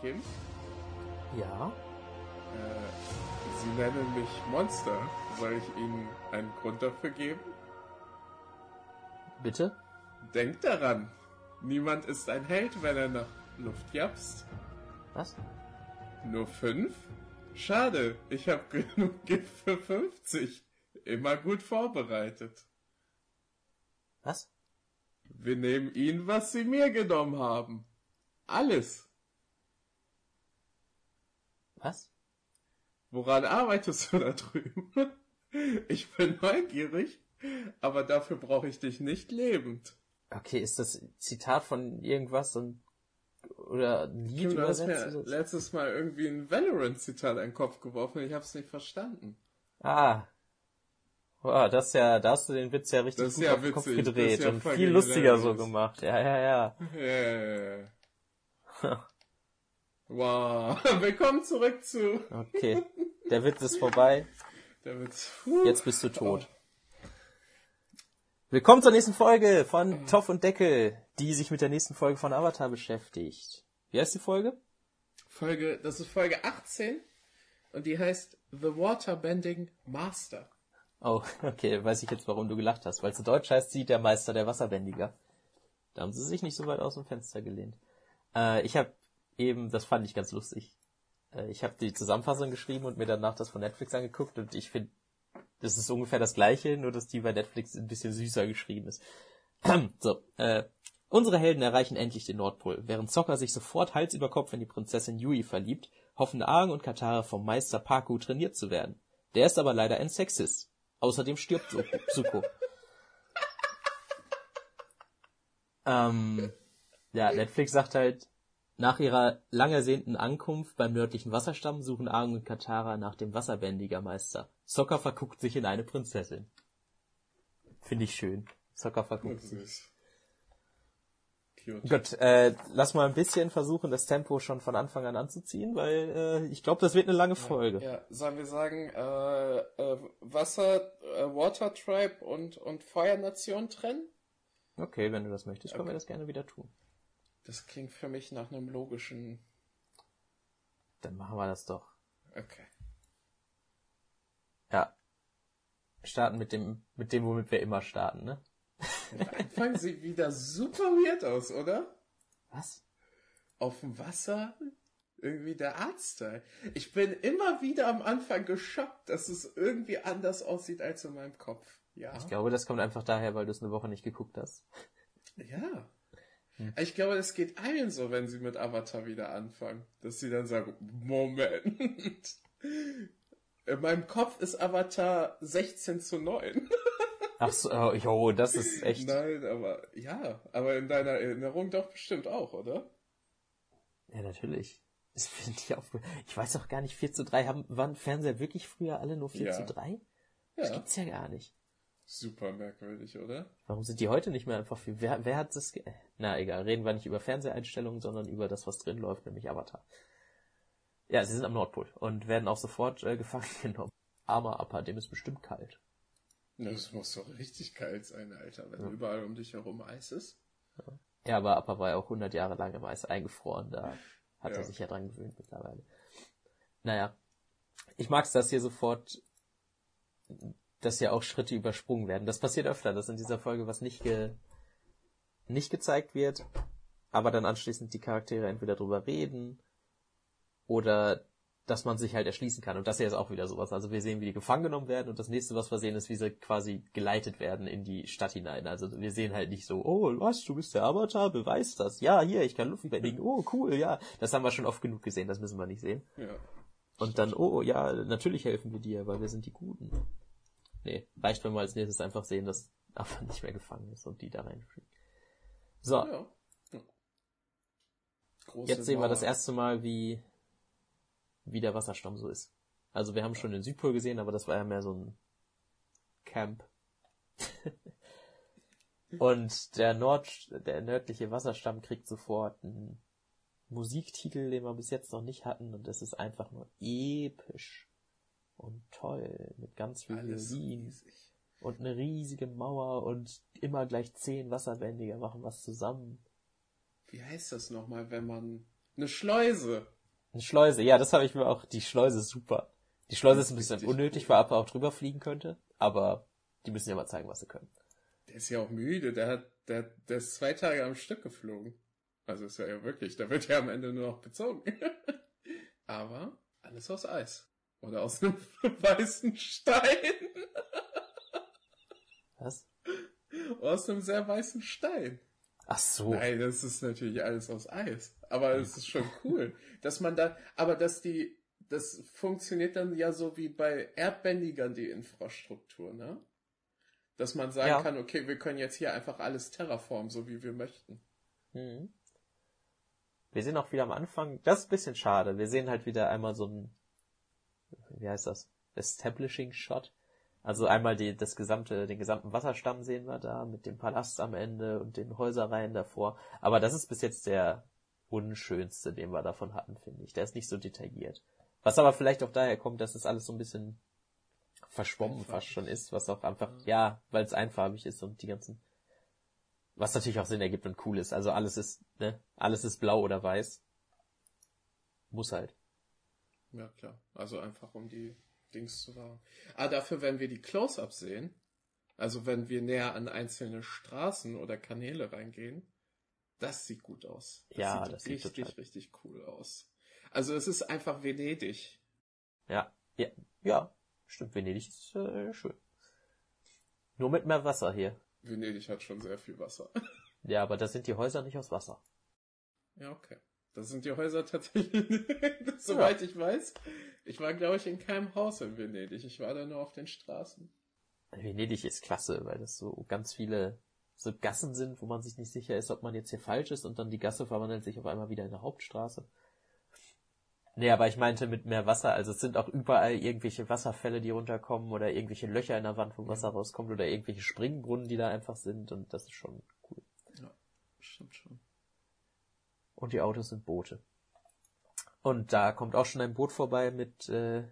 Kim? Ja. Äh, Sie nennen mich Monster. Soll ich Ihnen einen Grund dafür geben? Bitte? Denkt daran. Niemand ist ein Held, wenn er nach Luft japst. Was? Nur fünf? Schade, ich habe genug Gift für 50. Immer gut vorbereitet. Was? Wir nehmen Ihnen, was Sie mir genommen haben. Alles. Was? Woran arbeitest du da drüben? Ich bin neugierig, aber dafür brauche ich dich nicht lebend. Okay, ist das Zitat von irgendwas und oder ein Lied Kim, du hast mir letztes Mal irgendwie ein Valorant-Zitat in den Kopf geworfen. Ich hab's nicht verstanden. Ah. Wow, das ist ja, da hast du den Witz ja richtig Das gut ja auf den Kopf gedreht ja und viel lustiger so gemacht. Ja, ja, ja. Yeah. wow. Willkommen zurück zu. Okay. Der Witz ist vorbei. Der Witz. Puh. Jetzt bist du tot. Willkommen zur nächsten Folge von Toff und Deckel, die sich mit der nächsten Folge von Avatar beschäftigt. Wie heißt die Folge? Folge, das ist Folge 18 und die heißt The Waterbending Master. Oh, okay, weiß ich jetzt, warum du gelacht hast. Weil zu Deutsch heißt sie der Meister der Wasserbändiger. Da haben sie sich nicht so weit aus dem Fenster gelehnt. Äh, ich habe eben, das fand ich ganz lustig. Äh, ich habe die Zusammenfassung geschrieben und mir danach das von Netflix angeguckt und ich finde, das ist ungefähr das gleiche, nur dass die bei Netflix ein bisschen süßer geschrieben ist. so, äh, unsere Helden erreichen endlich den Nordpol. Während Sokka sich sofort Hals über Kopf in die Prinzessin Yui verliebt, hoffen Aang und Katara vom Meister Paku trainiert zu werden. Der ist aber leider ein Sexist. Außerdem stirbt Zuko. ähm, ja, Netflix sagt halt, nach ihrer lang ersehnten Ankunft beim nördlichen Wasserstamm suchen Aang und Katara nach dem Wasserbändigermeister. Sokka verguckt sich in eine Prinzessin. Finde ich schön. Sokka verguckt sich. Cute. Gut, äh, lass mal ein bisschen versuchen, das Tempo schon von Anfang an anzuziehen, weil äh, ich glaube, das wird eine lange Folge. Ja, sollen wir sagen, äh, äh, Wasser, äh, Water Tribe und, und Feuernation trennen? Okay, wenn du das möchtest, können wir Okay. das gerne wieder tun. Das klingt für mich nach einem logischen. Dann machen wir das doch. Okay. Ja. Starten mit dem, mit dem, womit wir immer starten, ne? Der Anfang sieht wieder super weird aus, oder? Was? Auf dem Wasser irgendwie der Artstyle. Ich bin immer wieder am Anfang geschockt, dass es irgendwie anders aussieht als in meinem Kopf. Ja. Ich glaube, das kommt einfach daher, weil du es eine Woche nicht geguckt hast. Ja. Ich glaube, das geht allen so, wenn sie mit Avatar wieder anfangen. Dass sie dann sagen, Moment. In meinem Kopf ist Avatar 16 zu 9. Ach so, oh, jo, das ist echt. Nein, aber ja, aber in deiner Erinnerung doch bestimmt auch, oder? Ja, natürlich. Das finde ich auch. Ich weiß auch gar nicht, 4 zu 3 haben, waren Fernseher wirklich früher alle nur 4 Ja. zu 3? Das Ja. gibt's ja gar nicht. Super merkwürdig, oder? Warum sind die heute nicht mehr einfach viel? Wer, wer hat das? Ge Na egal, reden wir nicht über Fernseheinstellungen, sondern über das, was drin läuft, nämlich Avatar. Ja, sie sind am Nordpol und werden auch sofort äh, gefangen genommen. Armer Appa, dem ist bestimmt kalt. Das muss doch richtig kalt sein, Alter, wenn überall um dich herum Eis ist. Ja, aber Appa war ja auch 100 Jahre lang im Eis eingefroren, da hat Ja. er sich ja dran gewöhnt mittlerweile. Naja, ich mag's, dass hier sofort, dass hier auch Schritte übersprungen werden. Das passiert öfter, dass in dieser Folge was nicht ge, nicht gezeigt wird, aber dann anschließend die Charaktere entweder drüber reden oder dass man sich halt erschließen kann. Und das hier ist auch wieder sowas. Also wir sehen, wie die gefangen genommen werden und das nächste, was wir sehen, ist, wie sie quasi geleitet werden in die Stadt hinein. Also wir sehen halt nicht so, oh, was, du bist der Avatar, beweis das. Ja, hier, ich kann Luft bändigen. Oh, cool, ja. Das haben wir schon oft genug gesehen, das müssen wir nicht sehen. Ja. Und dann, oh, ja, natürlich helfen wir dir, weil wir sind die Guten. Nee, reicht, wenn wir als nächstes einfach sehen, dass Avatar nicht mehr gefangen ist und die da reinfliegen. So, ja. ja. Jetzt sehen wir das erste Mal, wie, wie der Wasserstamm so ist. Also wir haben schon den Südpol gesehen, aber das war ja mehr so ein Camp. Und der Nord, der nördliche Wasserstamm kriegt sofort einen Musiktitel, den wir bis jetzt noch nicht hatten, und das ist einfach nur episch und toll, mit ganz viel Alles Violin riesig. und eine riesige Mauer und immer gleich zehn Wasserbändiger machen was zusammen. Wie heißt das nochmal, wenn man Eine Schleuse. Eine Schleuse, ja, das habe ich mir auch. Die Schleuse ist super. Die Schleuse ist ein bisschen unnötig, weil Appa auch drüber fliegen könnte, aber die müssen ja mal zeigen, was sie können. Der ist ja auch müde, der hat, der, der ist zwei Tage am Stück geflogen. Also ist ja, ja wirklich, da wird ja am Ende nur noch bezogen. aber alles aus Eis. Oder aus einem weißen Stein. Was? Aus einem sehr weißen Stein. Ach so. Nein, das ist natürlich alles aus Eis. Aber es ist schon cool, dass man da, aber dass die, das funktioniert dann ja so wie bei Erdbändigern die Infrastruktur, ne? Dass man sagen Ja. kann, okay, wir können jetzt hier einfach alles terraformen, so wie wir möchten. Mhm. Wir sehen auch wieder am Anfang, das ist ein bisschen schade. Wir sehen halt wieder einmal so ein, wie heißt das? Establishing Shot. Also einmal die, das gesamte, den gesamten Wasserstamm sehen wir da mit dem Palast am Ende und den Häuserreihen davor. Aber das ist bis jetzt der unschönste, den wir davon hatten, finde ich. Der ist nicht so detailliert. Was aber vielleicht auch daher kommt, dass es alles so ein bisschen verschwommen Einfarbig. fast schon ist, was auch einfach, ja, weil es einfarbig ist und die ganzen was natürlich auch Sinn ergibt und cool ist. Also alles ist, ne, alles ist blau oder weiß. Muss halt. Ja, klar. Also einfach um die Dings zu wahren. Ah, dafür, wenn wir die Close-Ups sehen, also wenn wir näher an einzelne Straßen oder Kanäle reingehen, das sieht gut aus. Das Ja, sieht das sieht richtig, total- richtig cool aus. Also es ist einfach Venedig. Ja, ja, ja, stimmt. Venedig ist äh, schön. Nur mit mehr Wasser hier. Venedig hat schon sehr viel Wasser. Ja, aber da sind die Häuser nicht aus Wasser. Ja, okay. Das sind die Häuser tatsächlich, soweit ich weiß. Ich war, glaube ich, in keinem Haus in Venedig. Ich war da nur auf den Straßen. Venedig ist klasse, weil das so ganz viele so Gassen sind, wo man sich nicht sicher ist, ob man jetzt hier falsch ist und dann die Gasse verwandelt sich auf einmal wieder in eine Hauptstraße. Nee, aber ich meinte mit mehr Wasser, also es sind auch überall irgendwelche Wasserfälle, die runterkommen oder irgendwelche Löcher in der Wand, wo Wasser rauskommt oder irgendwelche Springbrunnen, die da einfach sind und das ist schon cool. Stimmt schon. Und die Autos sind Boote. Und da kommt auch schon ein Boot vorbei mit äh,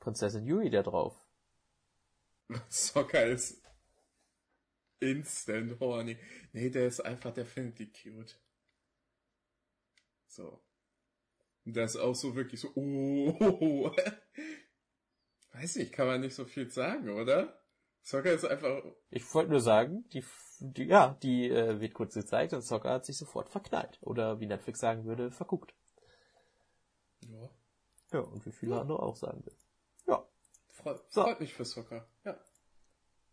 Prinzessin Yui da drauf. Soccer ist instant horny. Nee, der ist einfach, der findet die cute. So. Und der ist auch so wirklich so, oh. Weiß nicht, kann man nicht so viel sagen, oder? Soccer ist einfach, Ich wollte nur sagen, die, die ja, die äh, wird kurz gezeigt und Soccer hat sich sofort verknallt. Oder wie Netflix sagen würde, verguckt. ja, Ja, und wie viele andere auch sagen würden. Ja. freut, So. freut mich für Soccer. Ja.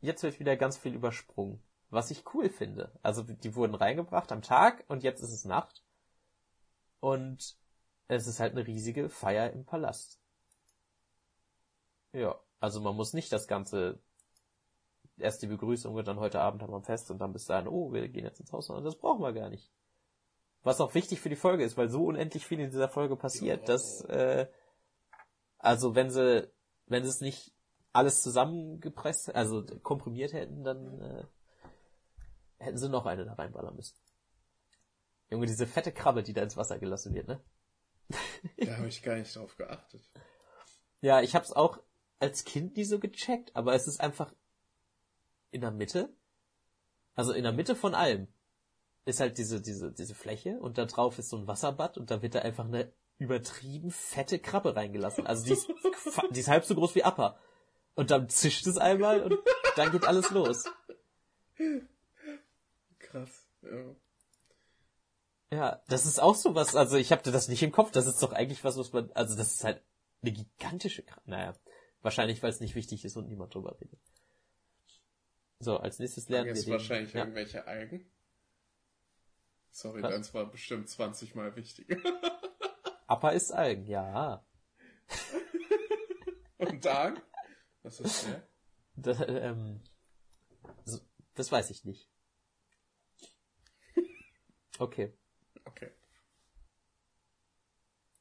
Jetzt wird wieder ganz viel übersprungen. Was ich cool finde. Also die wurden reingebracht am Tag und jetzt ist es Nacht. Und es ist halt eine riesige Feier im Palast. Ja, also man muss nicht das Ganze erst die Begrüßung und dann heute Abend haben wir ein Fest und dann bis dahin, oh, wir gehen jetzt ins Haus, sondern das brauchen wir gar nicht. Was auch wichtig für die Folge ist, weil so unendlich viel in dieser Folge passiert, Ja. dass äh, also wenn sie wenn sie es nicht alles zusammengepresst, also komprimiert hätten, dann äh, hätten sie noch eine da reinballern müssen. Junge, diese fette Krabbe, die da ins Wasser gelassen wird, ne? Da habe ich gar nicht drauf geachtet. Ja, ich hab's auch als Kind nie so gecheckt, aber es ist einfach in der Mitte, also in der Mitte von allem, ist halt diese, diese, diese Fläche und da drauf ist so ein Wasserbad und da wird da einfach eine übertrieben fette Krabbe reingelassen. Also die ist, die ist halb so groß wie Appa. Und dann zischt es einmal und dann geht alles los. Krass. Ja. Ja, das ist auch so was, also ich hatte das nicht im Kopf, das ist doch eigentlich was, was man, also das ist halt eine gigantische Krabbe. Naja, wahrscheinlich, weil es nicht wichtig ist und niemand drüber redet. So, als nächstes lernen wir Jetzt den, wahrscheinlich ja, irgendwelche Algen. Sorry, Was? deins war bestimmt 20 mal wichtiger. Appa ist Algen, ja. Und dann? Was ist der? Da, ähm, so, das weiß ich nicht. Okay. Okay.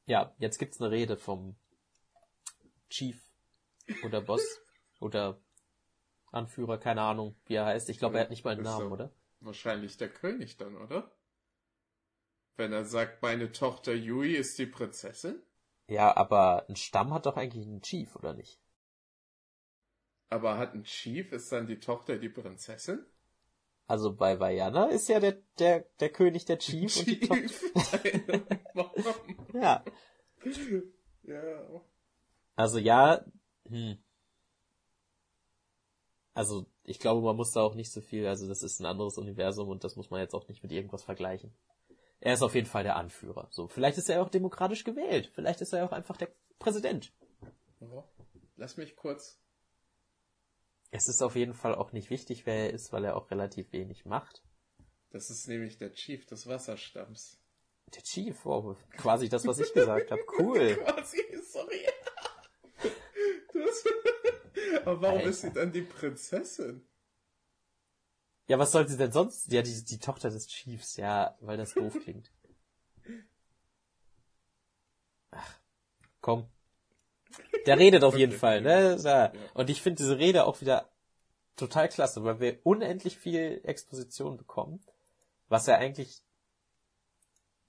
Ja, jetzt gibt's eine Rede vom Chief oder Boss oder Anführer, keine Ahnung, wie er heißt. Ich glaube, er hat nicht mal einen Namen, oder? Wahrscheinlich der König dann, oder? Wenn er sagt, meine Tochter Yui ist die Prinzessin? Ja, aber ein Stamm hat doch eigentlich einen Chief, oder nicht? Aber hat ein Chief, ist dann die Tochter die Prinzessin? Also bei Vajana ist ja der, der, der König der Chief, und die Chief. Ja. ja. Also ja, hm. Also ich glaube, man muss da auch nicht so viel, also das ist ein anderes Universum und das muss man jetzt auch nicht mit irgendwas vergleichen. Er ist auf jeden Fall der Anführer. So, vielleicht ist er auch demokratisch gewählt. Vielleicht ist er auch einfach der Präsident. Lass mich kurz. Es ist auf jeden Fall auch nicht wichtig, wer er ist, weil er auch relativ wenig macht. Das ist nämlich der Chief des Wasserstamms. Der Chief, oh, quasi das, was ich gesagt habe. Cool. Quasi, sorry. Du hast... Aber warum Alter. ist sie dann die Prinzessin? Ja, was soll sie denn sonst? Ja, die, die Tochter des Chiefs, ja, weil das doof klingt. Ach, komm. Der redet auf jeden. Fall, ne? Ja. Und ich finde diese Rede auch wieder total klasse, weil wir unendlich viel Exposition bekommen, was ja eigentlich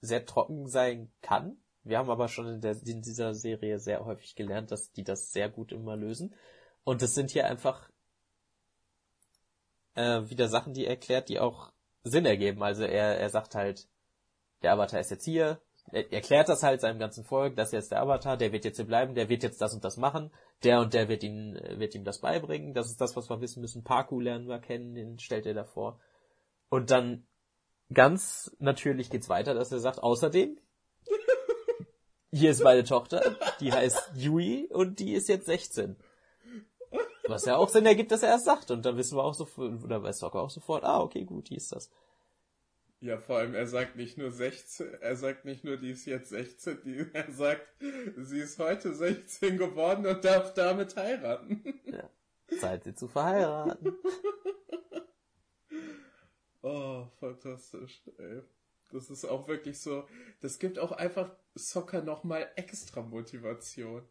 sehr trocken sein kann. Wir haben aber schon in, der, in dieser Serie sehr häufig gelernt, dass die das sehr gut immer lösen. Und es sind hier einfach äh, wieder Sachen, die er erklärt, die auch Sinn ergeben. Also er, er sagt halt, der Avatar ist jetzt hier, er erklärt das halt seinem ganzen Volk, das ist jetzt der Avatar, der wird jetzt hier bleiben, der wird jetzt das und das machen, der und der wird ihn, wird ihm das beibringen, das ist das, was wir wissen müssen, Parku lernen wir kennen, den stellt er davor. Und dann ganz natürlich geht's weiter, dass er sagt, außerdem, hier ist meine Tochter, die heißt Yui und die ist jetzt 16. Was ja auch Sinn ergibt, dass er es sagt. Und dann wissen wir auch sofort, oder weiß Soccer auch sofort, ah, okay, gut, die ist das. Ja, vor allem, er sagt nicht nur 16, er sagt nicht nur, die ist jetzt 16, die, er sagt, sie ist heute 16 geworden und darf damit heiraten. Zeit, sie zu verheiraten. Oh, fantastisch, ey. Das ist auch wirklich so, das gibt auch einfach Soccer nochmal extra Motivation.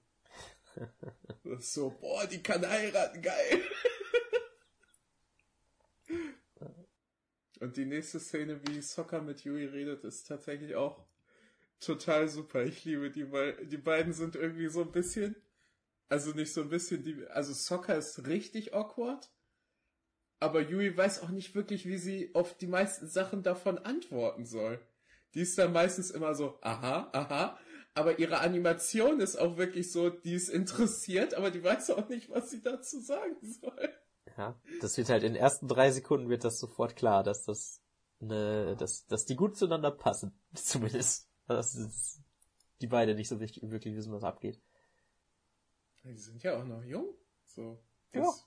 So, boah, die kann heiraten, geil. Und die nächste Szene, wie Soccer mit Yui redet, ist tatsächlich auch total super. Ich liebe die, weil die beiden sind irgendwie so ein bisschen, also nicht so ein bisschen, die, also Soccer ist richtig awkward, aber Yui weiß auch nicht wirklich, wie sie auf die meisten Sachen davon antworten soll. Die ist dann meistens immer so, aha, aha, aber ihre Animation ist auch wirklich so, die ist interessiert, aber die weiß auch nicht, was sie dazu sagen soll. Ja, das wird halt in den ersten drei Sekunden wird das sofort klar, dass das ne, dass, dass die gut zueinander passen. Zumindest. Dass es- die beide nicht so wichtig, wirklich wissen, was abgeht. Die sind ja auch noch jung. So. Ja. das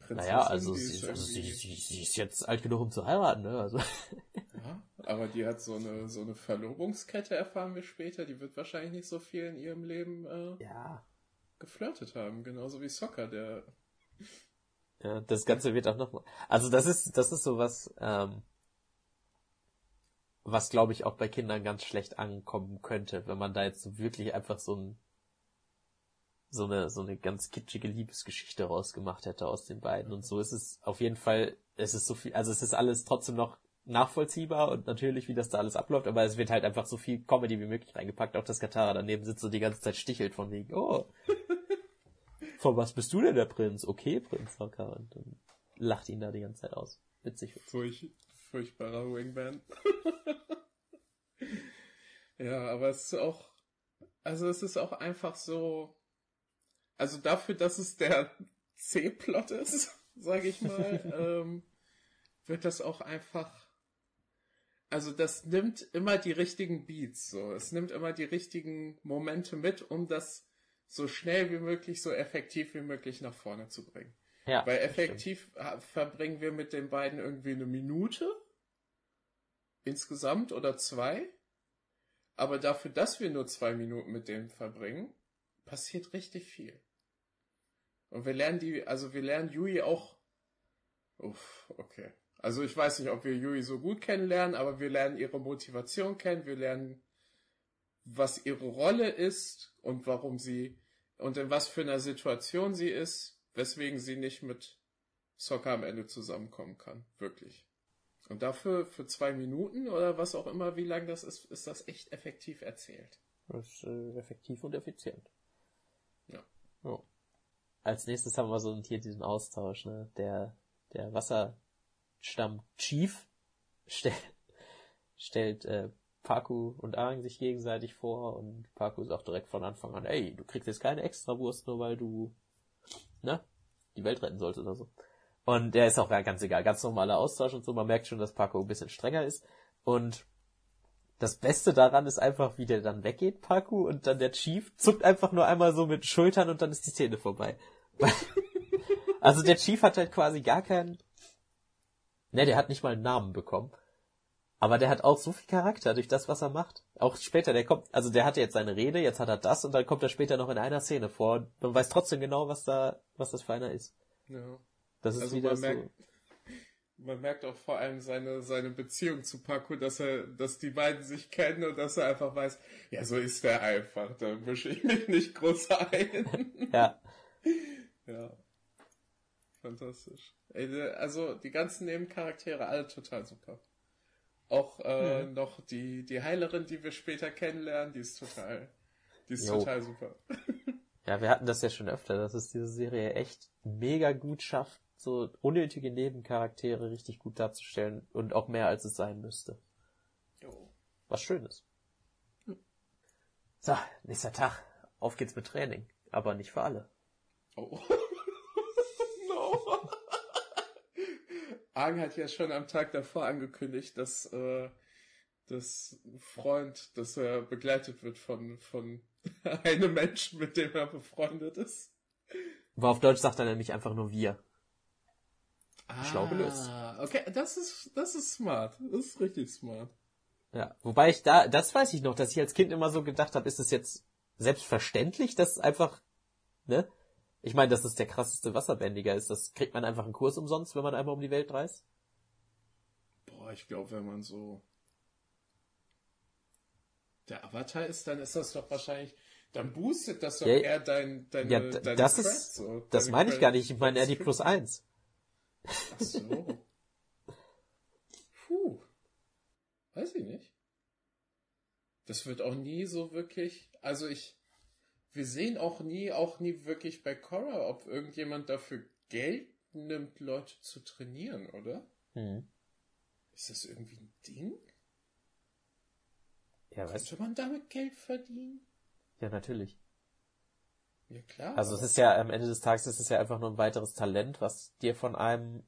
Prinzessin, Naja, also, die sie, ist also sie, sie, sie ist jetzt alt genug, um zu heiraten, ne? Also. Ja, aber die hat so eine, so eine Verlobungskette, erfahren wir später. Die wird wahrscheinlich nicht so viel in ihrem Leben äh, Ja. geflirtet haben. Genauso wie Soccer, der. Ja, das Ganze wird auch noch mal. Also das ist, das ist sowas, ähm, was glaube ich auch bei Kindern ganz schlecht ankommen könnte, wenn man da jetzt so wirklich einfach so ein, so eine, so eine ganz kitschige Liebesgeschichte rausgemacht hätte aus den beiden. Und so ist es auf jeden Fall, es ist so viel, also es ist alles trotzdem noch nachvollziehbar und natürlich, wie das da alles abläuft, aber es wird halt einfach so viel Comedy wie möglich reingepackt. Auch das Katara daneben sitzt und die ganze Zeit stichelt von wegen, oh, von was bist du denn der Prinz? Okay, Prinz Locker. Und dann lacht ihn da die ganze Zeit aus. Witzig. witzig. Furch, furchtbarer Wingman. ja, aber es ist auch, also es ist auch einfach so, also dafür, dass es der C-Plot ist, sage ich mal, ähm, wird das auch einfach, also das nimmt immer die richtigen Beats, so, es nimmt immer die richtigen Momente mit, um das so schnell wie möglich, so effektiv wie möglich nach vorne zu bringen. Ja, Weil effektiv verbringen wir mit den beiden irgendwie eine Minute insgesamt oder zwei. Aber dafür, dass wir nur zwei Minuten mit denen verbringen, passiert richtig viel. Und wir lernen die, also wir lernen Yui auch. Uff, okay. Also ich weiß nicht, ob wir Yui so gut kennenlernen, aber wir lernen ihre Motivation kennen, wir lernen, was ihre Rolle ist und warum sie und in was für einer Situation sie ist, weswegen sie nicht mit Soccer am Ende zusammenkommen kann. Wirklich. Und dafür für zwei Minuten oder was auch immer, wie lang das ist, ist das echt effektiv erzählt. Das ist äh, effektiv und effizient. Ja. Als nächstes haben wir so hier diesen Austausch, ne? Der, der Wasser Stamm Chief stellt, stellt äh, Paku und Aang sich gegenseitig vor und Paku sagt direkt von Anfang an, ey, du kriegst jetzt keine Extrawurst, nur weil du, ne, die Welt retten sollst oder so. Und der ist auch ganz egal, ganz normaler Austausch und so. Man merkt schon, dass Paco ein bisschen strenger ist. Und das Beste daran ist einfach, wie der dann weggeht, Paku, und dann der Chief zuckt einfach nur einmal so mit Schultern und dann ist die Szene vorbei. also der Chief hat halt quasi gar keinen, ne, der hat nicht mal einen Namen bekommen. Aber der hat auch so viel Charakter durch das, was er macht. Auch später, der kommt, also der hatte jetzt seine Rede, jetzt hat er das und dann kommt er später noch in einer Szene vor. Und man weiß trotzdem genau, was da, was das für einer ist. Ja. Das ist Also wieder man so. merkt, man merkt auch vor allem seine, seine Beziehung zu Paco, dass er, dass die beiden sich kennen und dass er einfach weiß, ja, so ist der einfach, da mische ich mich nicht groß ein. Ja, ja. Fantastisch. Ey, Also die ganzen Nebencharaktere, alle total super. Auch äh, Mhm. noch die, die Heilerin, die wir später kennenlernen, die ist total, die ist Jo. total super. Ja, wir hatten das ja schon öfter, dass es diese Serie echt mega gut schafft, so unnötige Nebencharaktere richtig gut darzustellen und auch mehr als es sein müsste. Jo. Was Schönes. So, nächster Tag. Auf geht's mit Training. Aber nicht für alle. Oh. Aang hat ja schon am Tag davor angekündigt, dass äh, das Freund, dass er begleitet wird von, von einem Menschen, mit dem er befreundet ist. Aber auf Deutsch sagt er nämlich einfach nur wir. Schlau Ah, gelöst. Okay, das ist, das ist smart. Das ist richtig smart. Ja. Wobei ich da, das weiß ich noch, dass ich als Kind immer so gedacht habe, ist es jetzt selbstverständlich, dass einfach, ne? Ich meine, dass es der krasseste Wasserbändiger ist. Das kriegt man einfach einen Kurs umsonst, wenn man einmal um die Welt reist. Boah, ich glaube, wenn man so der Avatar ist, dann ist das doch wahrscheinlich, dann boostet das doch Ja, eher dein, deine, Ja, deine das Crest, ist, so, das meine ich gar nicht. Ich meine eher die plus eins. Ach so. Puh. Weiß ich nicht. Das wird auch nie so wirklich, also ich, wir sehen auch nie, auch nie wirklich bei Korra, ob irgendjemand dafür Geld nimmt, Leute zu trainieren, oder? Hm. Ist das irgendwie ein Ding? Ja, weißt du? Könnte man damit Geld verdienen? Ja, natürlich. Ja, klar. Also es ist ja am Ende des Tages ist es ja einfach nur ein weiteres Talent, was dir von einem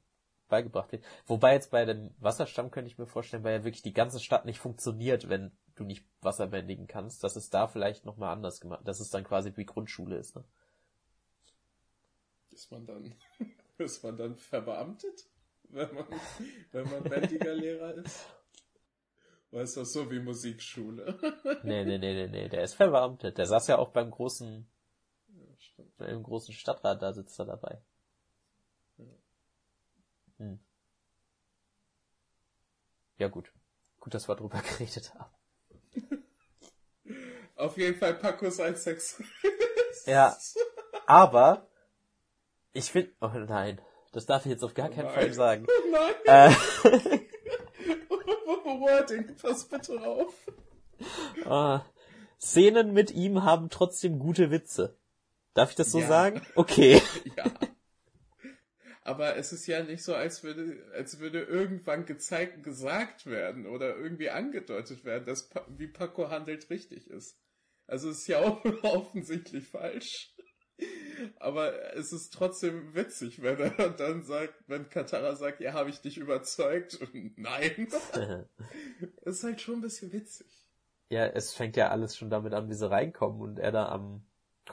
beigebracht wird. Wobei jetzt bei dem Wasserstamm könnte ich mir vorstellen, weil ja wirklich die ganze Stadt nicht funktioniert, wenn du nicht Wasser bändigen kannst, dass es da vielleicht nochmal anders gemacht, dass es dann quasi wie Grundschule ist. Ne? Ist man dann, ist man dann verbeamtet, wenn man, wenn man bändiger Lehrer ist? Oder ist das so wie Musikschule? Nee, nee, nee, nee, nee, der ist verbeamtet. Der saß ja auch beim großen, Ja, im großen Stadtrat, da sitzt er dabei. Hm. Ja gut. Gut, dass wir drüber geredet haben. Auf jeden Fall Paco ist ein Sex. Ja. Aber ich finde, oh nein, das darf ich jetzt auf gar keinen nein. Fall sagen. Oh nein, Äh, Wording, pass bitte auf. ah, Szenen mit ihm haben trotzdem gute Witze. Darf ich das so Ja. sagen? Okay. Ja. Aber es ist ja nicht so, als würde, als würde irgendwann gezeigt, gesagt werden oder irgendwie angedeutet werden, dass wie Paco handelt richtig ist. Also es ist ja auch offensichtlich falsch. Aber es ist trotzdem witzig, wenn er dann sagt, wenn Katara sagt, ja, habe ich dich überzeugt? Und nein. Es ist halt schon ein bisschen witzig. ja, es fängt ja alles schon damit an, wie sie reinkommen und er da am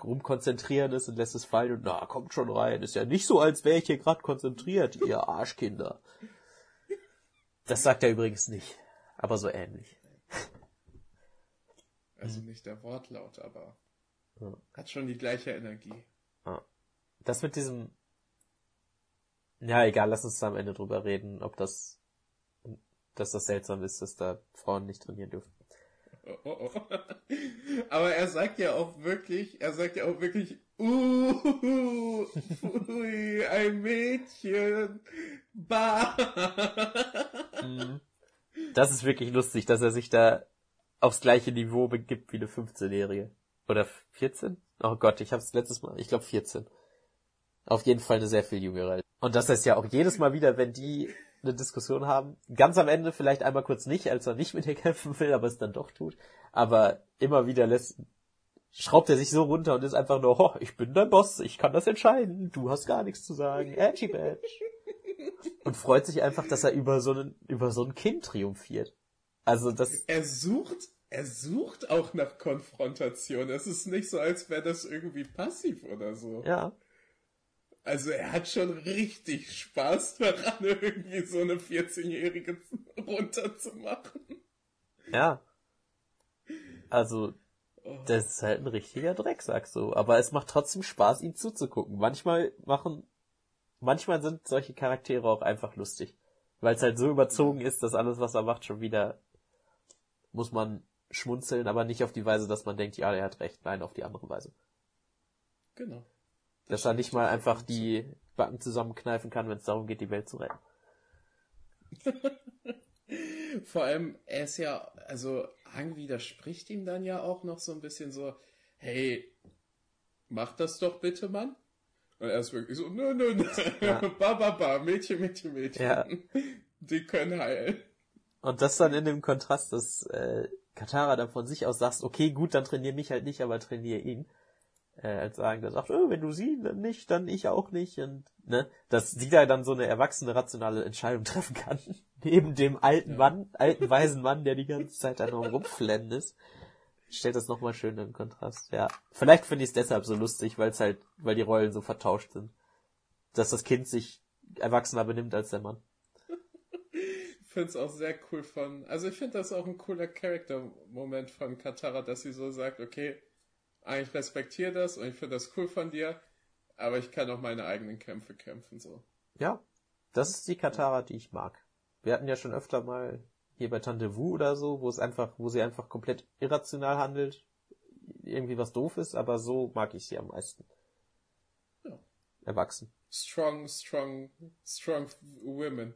rumkonzentrieren ist und lässt es fallen und na, kommt schon rein. Ist ja nicht so, als wäre ich hier gerade konzentriert, ihr Arschkinder. Das sagt er übrigens nicht, aber so ähnlich. Also nicht der Wortlaut, aber Ja. hat schon die gleiche Energie. Das mit diesem. Ja, egal, lass uns da am Ende drüber reden, ob das, dass das seltsam ist, dass da Frauen nicht trainieren dürfen. Oh, oh, oh. Aber er sagt ja auch wirklich, er sagt ja auch wirklich, uh, ui, ein Mädchen, bah. Das ist wirklich lustig, dass er sich da aufs gleiche Niveau begibt wie eine 15-Jährige. Oder 14? Oh Gott, ich hab's letztes Mal, ich glaube 14. Auf jeden Fall eine sehr viel jüngere. Und das ist ja auch jedes Mal wieder, wenn die eine Diskussion haben. Ganz am Ende vielleicht einmal kurz nicht, als er nicht mit ihr kämpfen will, aber es dann doch tut. Aber immer wieder lässt, schraubt er sich so runter und ist einfach nur, oh, ich bin dein Boss, ich kann das entscheiden, du hast gar nichts zu sagen, edgy badge. Und freut sich einfach, dass er über so einen, über so ein Kind triumphiert. Also das. Er sucht, er sucht auch nach Konfrontation. Es ist nicht so, als wäre das irgendwie passiv oder so. Ja. Also er hat schon richtig Spaß daran, irgendwie so eine 14-Jährige runterzumachen. Ja. Also, das ist halt ein richtiger Drecksack so. Aber es macht trotzdem Spaß, ihm zuzugucken. Manchmal machen, manchmal sind solche Charaktere auch einfach lustig. Weil es halt so überzogen ist, dass alles, was er macht, schon wieder muss man schmunzeln, aber nicht auf die Weise, dass man denkt, ja, er hat recht. Nein, auf die andere Weise. Genau. Dass er nicht mal einfach die Backen zusammenkneifen kann, wenn es darum geht, die Welt zu retten. Vor allem, er ist ja, also Hang widerspricht ihm dann ja auch noch so ein bisschen so, hey, mach das doch bitte, Mann. Und er ist wirklich so, nö, nö, nö, ja. ba, ba, ba, Mädchen, Mädchen, Mädchen. Ja. Die können heilen. Und das dann in dem Kontrast, dass äh, Katara dann von sich aus sagt, okay, gut, dann trainier mich halt nicht, aber trainier ihn äh, als sagen, der sagt, oh, wenn du sie dann nicht, dann ich auch nicht. Und ne, dass sie da dann so eine erwachsene, rationale Entscheidung treffen kann. Neben dem alten ja. Mann, alten weisen Mann, der die ganze Zeit da noch rumflennen ist. Stellt das nochmal schön im Kontrast. Ja. Vielleicht finde ich es deshalb so lustig, weil es halt, weil die Rollen so vertauscht sind. Dass das Kind sich erwachsener benimmt als der Mann. Ich finde es auch sehr cool von, also ich finde das auch ein cooler Charakter-Moment von Katara, dass sie so sagt, okay, ich respektiere das und ich finde das cool von dir, aber ich kann auch meine eigenen Kämpfe kämpfen, so. Ja, das ist die Katara, die ich mag. Wir hatten ja schon öfter mal hier bei Tante Wu oder so, wo es einfach, wo sie einfach komplett irrational handelt, irgendwie was doof ist, aber so mag ich sie am meisten. Ja. Erwachsen. Strong, strong, strong women.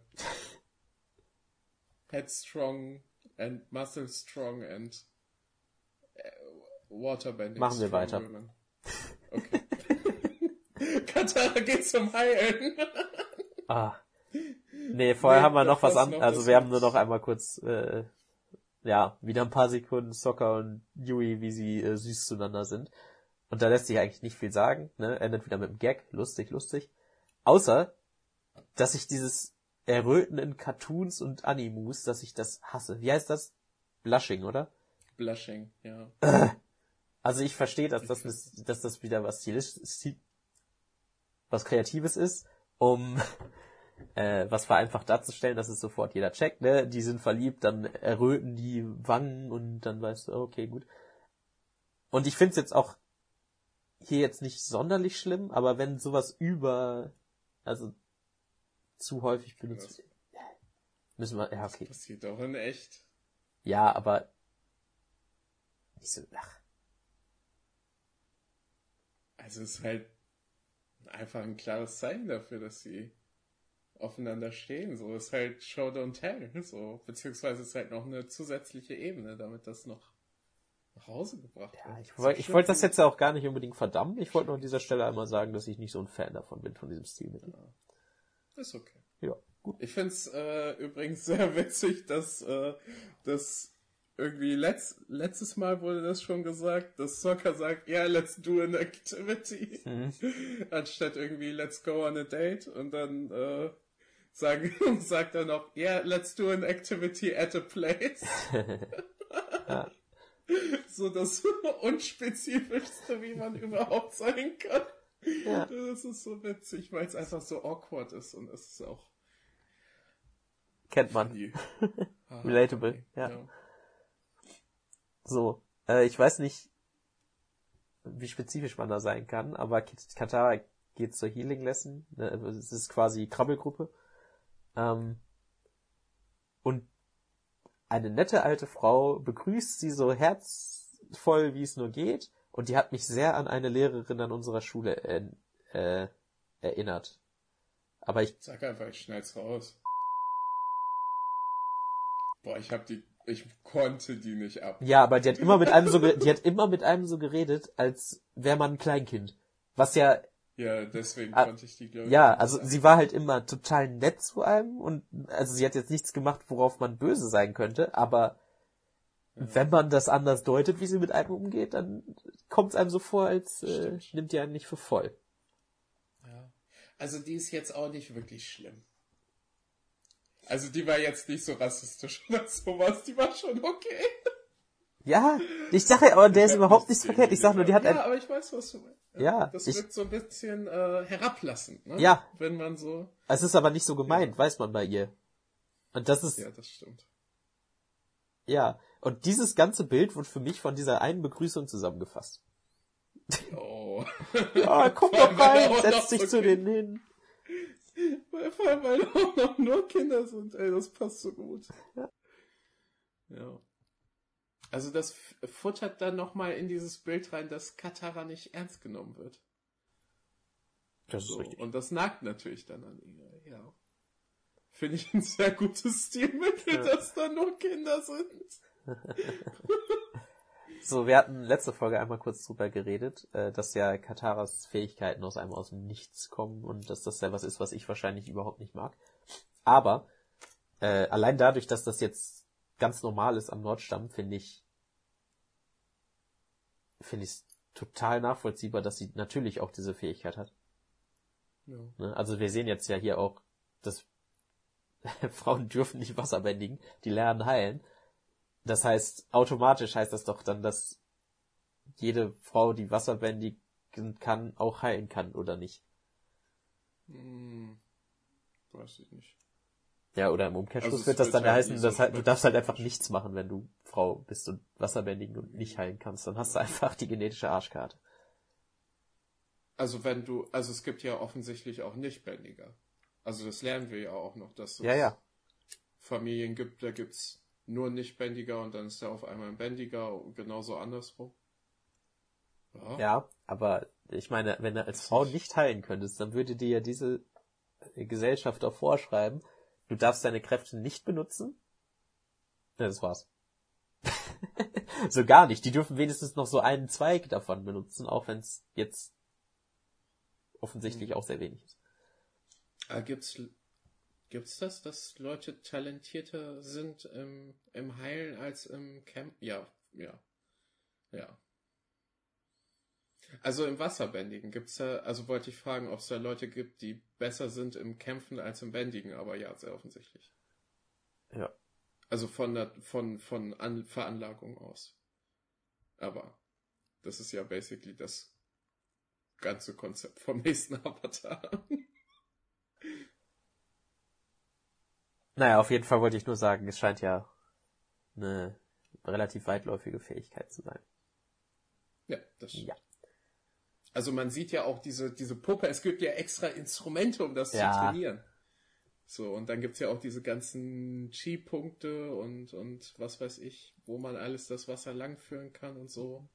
Headstrong and muscle strong and Waterbending. Machen wir weiter. Okay. Katara geht zum Heilen. ah. Nee, vorher nee, haben wir noch was an. Also wir haben nur noch einmal kurz, äh, ja, wieder ein paar Sekunden Soccer und Yui, wie sie äh, süß zueinander sind. Und da lässt sich eigentlich nicht viel sagen, ne? Endet wieder mit einem Gag, lustig, lustig. Außer, dass ich dieses Erröten in Cartoons und Animus, dass ich das hasse. Wie heißt das? Blushing, oder? Blushing, ja. Also ich verstehe, dass das, dass das wieder was stilistisch, was Kreatives ist, um äh, was vereinfacht darzustellen, dass es sofort jeder checkt, ne? Die sind verliebt, dann erröten die Wangen und dann weißt du, okay, gut. Und ich finde es jetzt auch hier jetzt nicht sonderlich schlimm, aber wenn sowas über, also zu häufig benutzt, müssen wir, ja, okay. Das passiert doch in echt. Ja, aber nicht so, ach, also es ist halt einfach ein klares Zeichen dafür, dass sie aufeinander stehen. So ist halt Show Don't Tell. So, beziehungsweise ist halt noch eine zusätzliche Ebene, damit das noch nach Hause gebracht wird. Ja, ich, wollte, ich wollte das jetzt auch gar nicht unbedingt verdammen. Ich wollte nur an dieser Stelle einmal sagen, dass ich nicht so ein Fan davon bin, von diesem Stil. Ja. Ist okay. Ja, gut. Ich finde es äh, übrigens sehr witzig, dass, äh, dass irgendwie letzt, letztes Mal wurde das schon gesagt, dass Soccer sagt, ja, yeah, let's do an activity, mhm. anstatt irgendwie let's go on a date und dann äh, sagen, sagt er noch, ja, yeah, let's do an activity at a place. So das unspezifischste, wie man überhaupt sein kann. Ja. Das ist so witzig, weil es einfach so awkward ist und es ist auch kennt man. Relatable, ja. ja. So, äh, ich weiß nicht, wie spezifisch man da sein kann, aber Katara geht zur Healing Lesson. Ne, es ist quasi Krabbelgruppe. Ähm, und eine nette alte Frau begrüßt sie so herzvoll, wie es nur geht. Und die hat mich sehr an eine Lehrerin an unserer Schule äh, äh, erinnert. Aber ich. Sag einfach, ich schneid's raus. Boah, ich hab die ich konnte die nicht ab. Ja, aber die hat immer mit einem so, die hat immer mit einem so geredet, als wäre man ein Kleinkind. Was ja Ja, deswegen Ah, konnte ich die, glaube ich. Ja, also sie war halt immer total nett zu einem und also sie hat jetzt nichts gemacht, worauf man böse sein könnte, aber wenn man das anders deutet, wie sie mit einem umgeht, dann kommt es einem so vor, als äh, nimmt die einen nicht für voll. Ja. Also die ist jetzt auch nicht wirklich schlimm. Also die war jetzt nicht so rassistisch oder sowas, die war schon okay. Ja, ich sage ja, aber der ist Ich überhaupt nichts verkehrt. Ich sag nur, die hat ja, ein, aber ich weiß, was du meinst. Ja, Das ich- wirkt so ein bisschen äh, herablassend, ne? Ja. Wenn man so. es ist aber nicht so gemeint, weiß man bei ihr. Und das ist, Ja, das stimmt. ja, und dieses ganze Bild wird für mich von dieser einen Begrüßung zusammengefasst. Oh. Ja, komm Vor allem, doch rein, setz dich so zu denen hin. Weil, vor allem, weil auch noch nur Kinder sind, ey, das passt so gut. Ja. Ja. Also das futtert dann nochmal in dieses Bild rein, dass Katara nicht ernst genommen wird. Das So. Und das nagt natürlich dann an ihr, ja. Finde ich ein sehr gutes Stilmittel, Ja. dass da nur Kinder sind. So, wir hatten letzte Folge einmal kurz drüber geredet, äh, dass ja Kataras Fähigkeiten aus einem aus dem Nichts kommen und dass das ja was ist, was ich wahrscheinlich überhaupt nicht mag. Aber äh, allein dadurch, dass das jetzt ganz normal ist am Nordstamm, finde ich finde ich es total nachvollziehbar, dass sie natürlich auch diese Fähigkeit hat. Ja. Ne? Also wir sehen jetzt ja hier auch, dass Frauen dürfen nicht Wasser bändigen, die lernen heilen. Das heißt, automatisch heißt das doch dann, dass jede Frau, die Wasser bändigen kann, auch heilen kann, oder nicht? Hm, weiß ich nicht. Ja, oder im Umkehrschluss Also wird das dann ja halt heißen, dass halt, du darfst halt einfach nichts machen, wenn du Frau bist und Wasser bändigen und nicht heilen kannst. Dann hast du einfach die genetische Arschkarte. Also wenn du, also es gibt ja offensichtlich auch Nichtbändiger. Also das lernen wir ja auch noch, dass es Ja, ja. Familien gibt, da gibt's nur Nichtbändiger und dann ist da auf einmal ein Bändiger und genauso andersrum. Ja. Ja, aber ich meine, wenn du als Frau nicht heilen könntest, dann würde dir ja diese Gesellschaft auch vorschreiben, du darfst deine Kräfte nicht benutzen. Ja, das war's. so gar nicht. Die dürfen wenigstens noch so einen Zweig davon benutzen, auch wenn es jetzt offensichtlich Mhm. auch sehr wenig ist. Ah, gibt's, gibt's das, dass Leute talentierter sind im, im Heilen als im Camp? Ja, ja, ja. Also im Wasserbändigen gibt's da, also wollte ich fragen, ob es da Leute gibt, die besser sind im Kämpfen als im Bändigen, aber ja, sehr offensichtlich. Ja. Also von der, von, von An Veranlagung aus. Aber das ist ja basically das ganze Konzept vom nächsten Avatar. Naja, auf jeden Fall wollte ich nur sagen, es scheint ja eine relativ weitläufige Fähigkeit zu sein. Ja, das stimmt. Ja. Also man sieht ja auch diese, diese Puppe, es gibt ja extra Instrumente, um das Ja. zu trainieren. So, und dann gibt's ja auch diese ganzen Chi-Punkte und, und was weiß ich, wo man alles das Wasser langführen kann und so.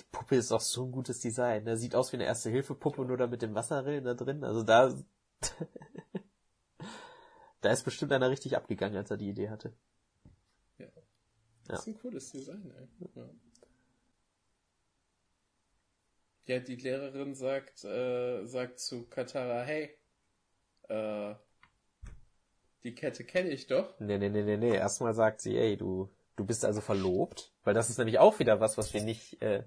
Die Puppe ist auch so ein gutes Design. Der sieht aus wie eine Erste-Hilfe-Puppe, nur da mit dem Wasserrillen da drin. Also da, da ist bestimmt einer richtig abgegangen, als er die Idee hatte. Das ist ein cooles Design, ey. Ja. Ja, die Lehrerin sagt, äh, sagt zu Katara, hey, äh, die Kette kenne ich doch. Nee, nee, nee, nee, nee. Erstmal sagt sie, ey, du, du bist also verlobt. Weil das ist nämlich auch wieder was, was wir nicht, äh,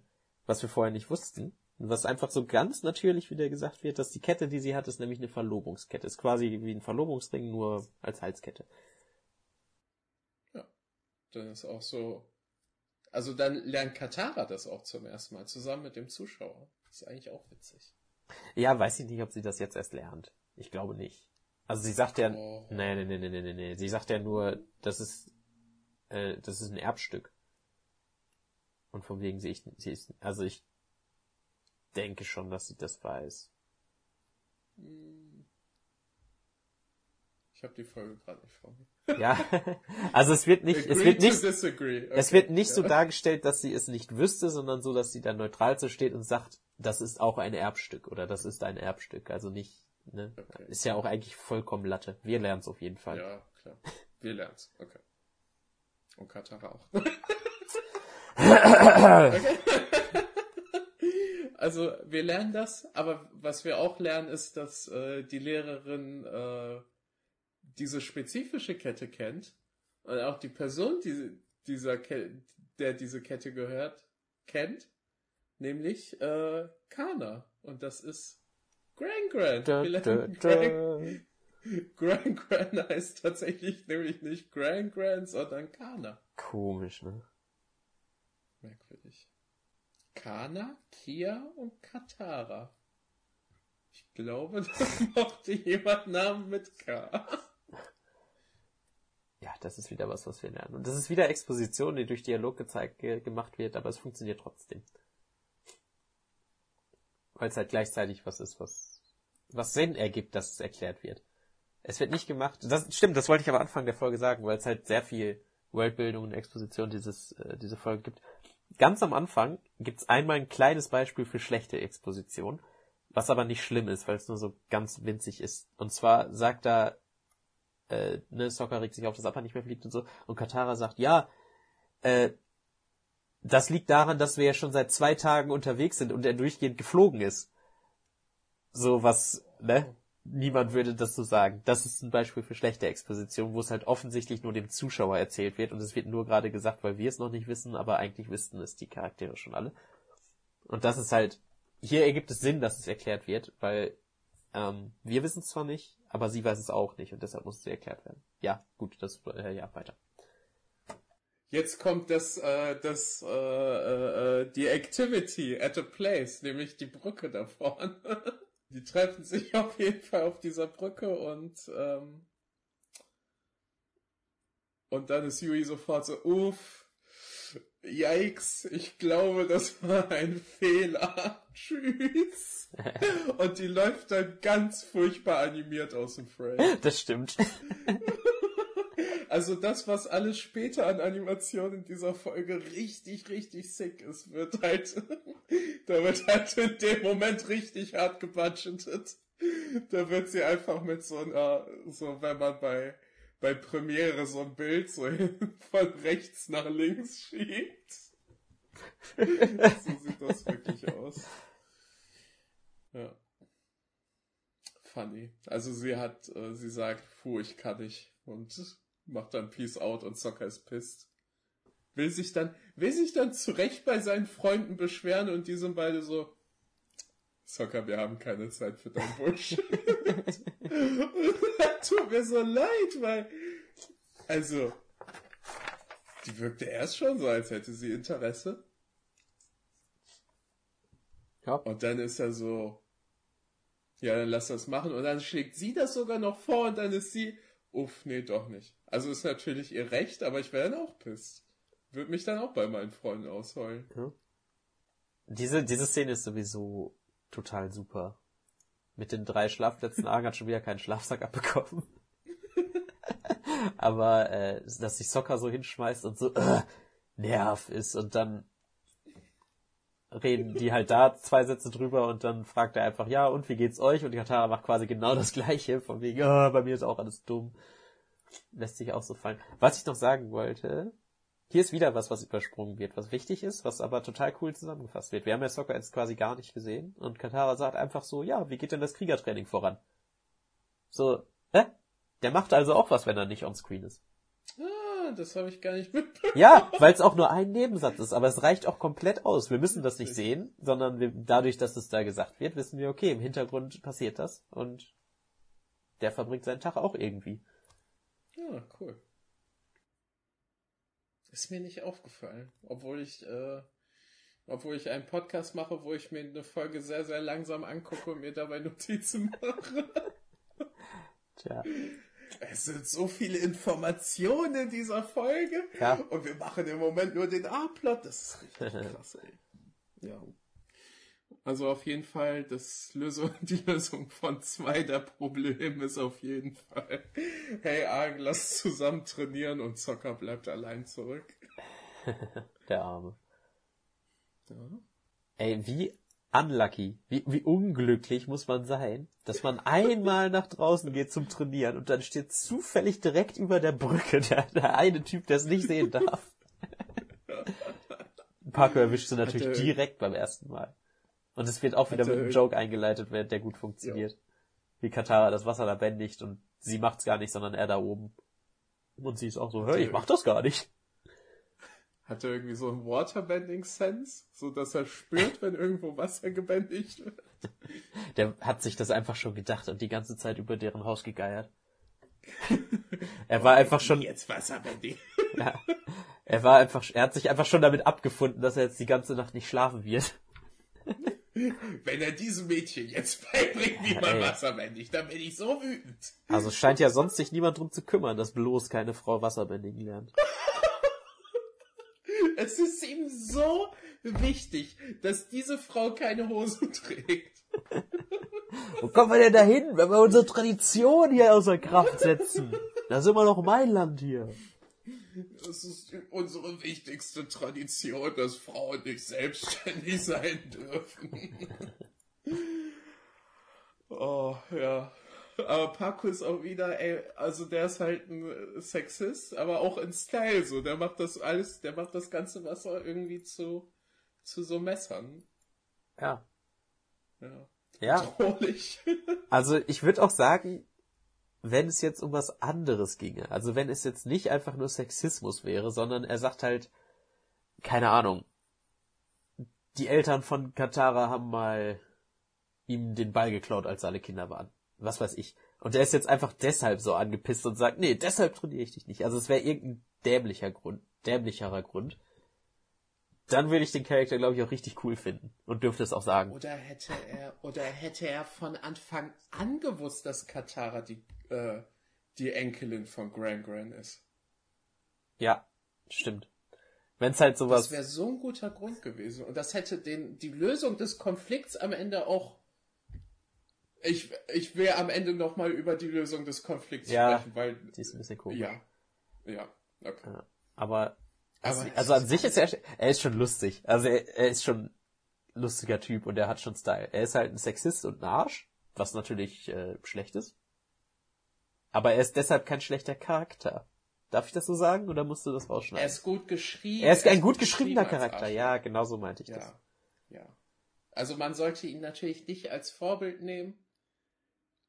was wir vorher nicht wussten. Und was einfach so ganz natürlich wieder gesagt wird, dass die Kette, die sie hat, ist nämlich eine Verlobungskette. Ist quasi wie ein Verlobungsring, nur als Halskette. Dann ist auch so. Also dann lernt Katara das auch zum ersten Mal, zusammen mit dem Zuschauer. Das ist eigentlich auch witzig. Ja, weiß ich nicht, ob sie das jetzt erst lernt. Ich glaube nicht. Also sie sagt ja, Oh. nee, nee, nee, nee, nee, nee, nee. Sie sagt ja nur, das ist, äh, das ist ein Erbstück. Und von wegen sie, ich, sie ist, also ich denke schon, dass sie das weiß. Ich habe die Folge gerade nicht vor mir. Ja, also es wird nicht, es wird nicht, disagree. es Okay, wird nicht so ja. dargestellt, dass sie es nicht wüsste, sondern so, dass sie da neutral so steht und sagt, das ist auch ein Erbstück oder das ist ein Erbstück. Also nicht, ne, Okay. ist ja auch eigentlich vollkommen Latte. Wir lernen es auf jeden Fall. Ja, klar. Wir lernen Okay. Und Katara auch. okay. Also wir lernen das, aber was wir auch lernen, ist, dass äh, die Lehrerin äh, diese spezifische Kette kennt und auch die Person, die dieser Ke der diese Kette gehört, kennt, nämlich äh, Kana. Und das ist Gran Gran. Da, da, lernen Gran, Gran Gran heißt tatsächlich nämlich nicht Gran Gran, sondern Kana. Komisch, ne? Kana, Kia und Katara. Ich glaube, da mochte jemand Namen mit K. Ja, das ist wieder was, was wir lernen. Und das ist wieder Exposition, die durch Dialog gezeigt, ge gemacht wird, aber es funktioniert trotzdem. Weil es halt gleichzeitig was ist, was, was Sinn ergibt, dass es erklärt wird. Es wird nicht gemacht, das stimmt, das wollte ich am Anfang der Folge sagen, weil es halt sehr viel Worldbildung und Exposition dieses, äh, diese Folge gibt. Ganz am Anfang gibt's einmal ein kleines Beispiel für schlechte Exposition, was aber nicht schlimm ist, weil es nur so ganz winzig ist. Und zwar sagt da, äh, ne, Sokka regt sich auf, dass Appa nicht mehr fliegt und so, und Katara sagt, ja, äh, das liegt daran, dass wir ja schon seit zwei Tagen unterwegs sind und er durchgehend geflogen ist. So was, ne? Niemand würde das so sagen. Das ist ein Beispiel für schlechte Exposition, wo es halt offensichtlich nur dem Zuschauer erzählt wird und es wird nur gerade gesagt, weil wir es noch nicht wissen, aber eigentlich wüssten es die Charaktere schon alle. Und das ist halt, hier ergibt es Sinn, dass es erklärt wird, weil ähm, wir wissen es zwar nicht, aber sie weiß es auch nicht und deshalb muss es erklärt werden. Ja, gut, das, äh, ja, weiter. Jetzt kommt das, äh, das, äh, äh, äh, die Activity at a place, nämlich die Brücke da vorne. Die treffen sich auf jeden Fall auf dieser Brücke und, ähm, und dann ist Yui sofort so, uff, yikes, ich glaube, das war ein Fehler. Tschüss. und die läuft dann ganz furchtbar animiert aus dem Frame. Das stimmt. Also das, was alles später an Animationen in dieser Folge richtig, richtig sick ist, wird halt, da wird halt in dem Moment richtig hart gebudgetet. Da wird sie einfach mit so einer, so wenn man bei, bei Premiere so ein Bild so von rechts nach links schiebt. so sieht das wirklich aus. Ja. Funny. Also sie hat, äh, sie sagt, puh, ich kann nicht. Und macht dann Peace out und Soccer ist pisst. Will sich dann, will sich dann zurecht bei seinen Freunden beschweren und die sind beide so, Soccer, wir haben keine Zeit für dein Bullshit. Tut mir so leid, weil, also, die wirkte erst schon so, als hätte sie Interesse. Ja. Und dann ist er so, ja, dann lass das machen. Und dann schlägt sie das sogar noch vor und dann ist sie, uff, nee, doch nicht. Also ist natürlich ihr Recht, aber ich wäre dann auch pisst. Würde mich dann auch bei meinen Freunden ausheulen. Ja. Diese, diese Szene ist sowieso total super. Mit den drei Schlafplätzen Arg hat schon wieder keinen Schlafsack abbekommen. aber äh, dass sich Soccer so hinschmeißt und so äh, nerv ist und dann reden die halt da zwei Sätze drüber und dann fragt er einfach, ja, und wie geht's euch? Und Katara macht quasi genau das gleiche, von wegen, oh, bei mir ist auch alles dumm. Lässt sich auch so fallen. Was ich noch sagen wollte, hier ist wieder was, was übersprungen wird, was wichtig ist, was aber total cool zusammengefasst wird. Wir haben ja Soccer jetzt quasi gar nicht gesehen und Katara sagt einfach so, ja, wie geht denn das Kriegertraining voran? So, hä? Der macht also auch was, wenn er nicht on screen ist. Das habe ich gar nicht mitbekommen. Ja, weil es auch nur ein Nebensatz ist, aber es reicht auch komplett aus. Wir müssen das nicht sehen, sondern wir, dadurch, dass es da gesagt wird, wissen wir, okay, im Hintergrund passiert das und der verbringt seinen Tag auch irgendwie. Ja, cool. Ist mir nicht aufgefallen, obwohl ich, äh, obwohl ich einen Podcast mache, wo ich mir eine Folge sehr, sehr langsam angucke und mir dabei Notizen mache. Tja. Es sind so viele Informationen in dieser Folge. Ja. Und wir machen im Moment nur den A-Plot. Das ist richtig klasse, ey. Ja. Also auf jeden Fall, das Lösung, die Lösung von zwei der Probleme ist auf jeden Fall, hey Arg, lass zusammen trainieren und Zocker bleibt allein zurück. Der Arme. Ja. Ey, wie unlucky, wie, wie unglücklich muss man sein, dass man einmal nach draußen geht zum Trainieren und dann steht zufällig direkt über der Brücke der, der eine Typ, der es nicht sehen darf. Parker erwischt sie natürlich Hat er- direkt beim ersten Mal. Und es wird auch wieder mit einem Joke eingeleitet, der gut funktioniert. Ja. Wie Katara das Wasser da bändigt und sie macht's gar nicht, sondern er da oben. Und sie ist auch so, hey, ich mach das gar nicht. Hat er irgendwie so einen Waterbending-Sense, so dass er spürt, wenn irgendwo Wasser gebändigt wird? Der hat sich das einfach schon gedacht und die ganze Zeit über deren Haus gegeiert. er war einfach schon. Jetzt Wasserbending. ja. Er war einfach, er hat sich einfach schon damit abgefunden, dass er jetzt die ganze Nacht nicht schlafen wird. Wenn er diesem Mädchen jetzt beibringt, wie man Wasser bändigt, dann bin ich so wütend. Also scheint ja sonst sich niemand drum zu kümmern, dass bloß keine Frau Wasser bändigen lernt. Es ist ihm so wichtig, dass diese Frau keine Hosen trägt. Wo kommen wir denn dahin, wenn wir unsere Tradition hier außer Kraft setzen? Da sind wir doch mein Land hier. Das ist unsere wichtigste Tradition, dass Frauen nicht selbstständig sein dürfen. oh, ja. Aber Paco ist auch wieder, ey, also der ist halt ein Sexist, aber auch in Style so. Der macht das alles, der macht das ganze Wasser irgendwie zu, zu so Messern. Ja. Ja. Ja. Also ich würde auch sagen, wenn es jetzt um was anderes ginge, also wenn es jetzt nicht einfach nur Sexismus wäre, sondern er sagt halt, keine Ahnung, die Eltern von Katara haben mal ihm den Ball geklaut, als alle Kinder waren. Was weiß ich. Und er ist jetzt einfach deshalb so angepisst und sagt, nee, deshalb trainiere ich dich nicht. Also es wäre irgendein dämlicher Grund, dämlicherer Grund dann würde ich den Charakter, glaube ich, auch richtig cool finden und dürfte es auch sagen. Oder hätte er, oder hätte er von Anfang an gewusst, dass Katara die, äh, die Enkelin von Gran Gran ist. Ja, stimmt. Wenn es halt sowas. Das wäre so ein guter Grund gewesen. Und das hätte den, die Lösung des Konflikts am Ende auch. Ich, ich will am Ende nochmal über die Lösung des Konflikts ja, sprechen, weil. Die ist ein bisschen komisch. Ja. Ja. Okay. Ja, aber also, also an sich ist er, er ist schon lustig. Also er, er ist schon ein lustiger Typ und er hat schon Style. Er ist halt ein Sexist und ein Arsch, was natürlich äh, schlecht ist. Aber er ist deshalb kein schlechter Charakter. Darf ich das so sagen oder musst du das rausschneiden? Er ist gut geschrieben. Er ist ein gut geschriebener Charakter, ja, genau so meinte ich ja, das. Ja. Also man sollte ihn natürlich nicht als Vorbild nehmen,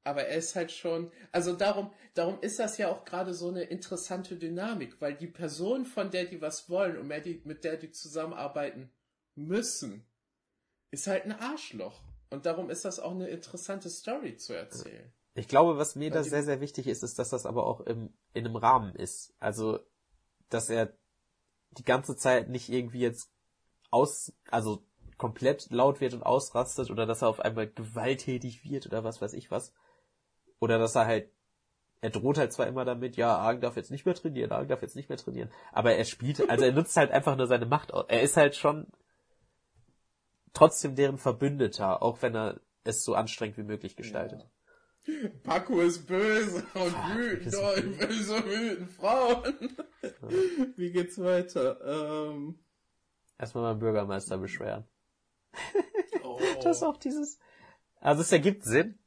aber er ist halt schon, also darum, darum ist das ja auch gerade so eine interessante Dynamik, weil die Person, von der die was wollen und mit der die zusammenarbeiten müssen, ist halt ein Arschloch. Und darum ist das auch eine interessante Story zu erzählen. Ich glaube, was mir da sehr, sehr wichtig ist, ist, dass das aber auch im, in einem Rahmen ist. Also, dass er die ganze Zeit nicht irgendwie jetzt aus, also komplett laut wird und ausrastet oder dass er auf einmal gewalttätig wird oder was weiß ich was, oder dass er halt, er droht halt zwar immer damit, ja, Argen darf jetzt nicht mehr trainieren, Argen darf jetzt nicht mehr trainieren, aber er spielt, also er nutzt halt einfach nur seine Macht aus. Er ist halt schon trotzdem deren Verbündeter, auch wenn er es so anstrengend wie möglich gestaltet. Ja. Paco ist böse und wütend und will so wütend Frauen. Ja. Wie geht's weiter? Ähm... Erstmal beim Bürgermeister beschweren. Oh. das ist auch dieses, also es ergibt Sinn,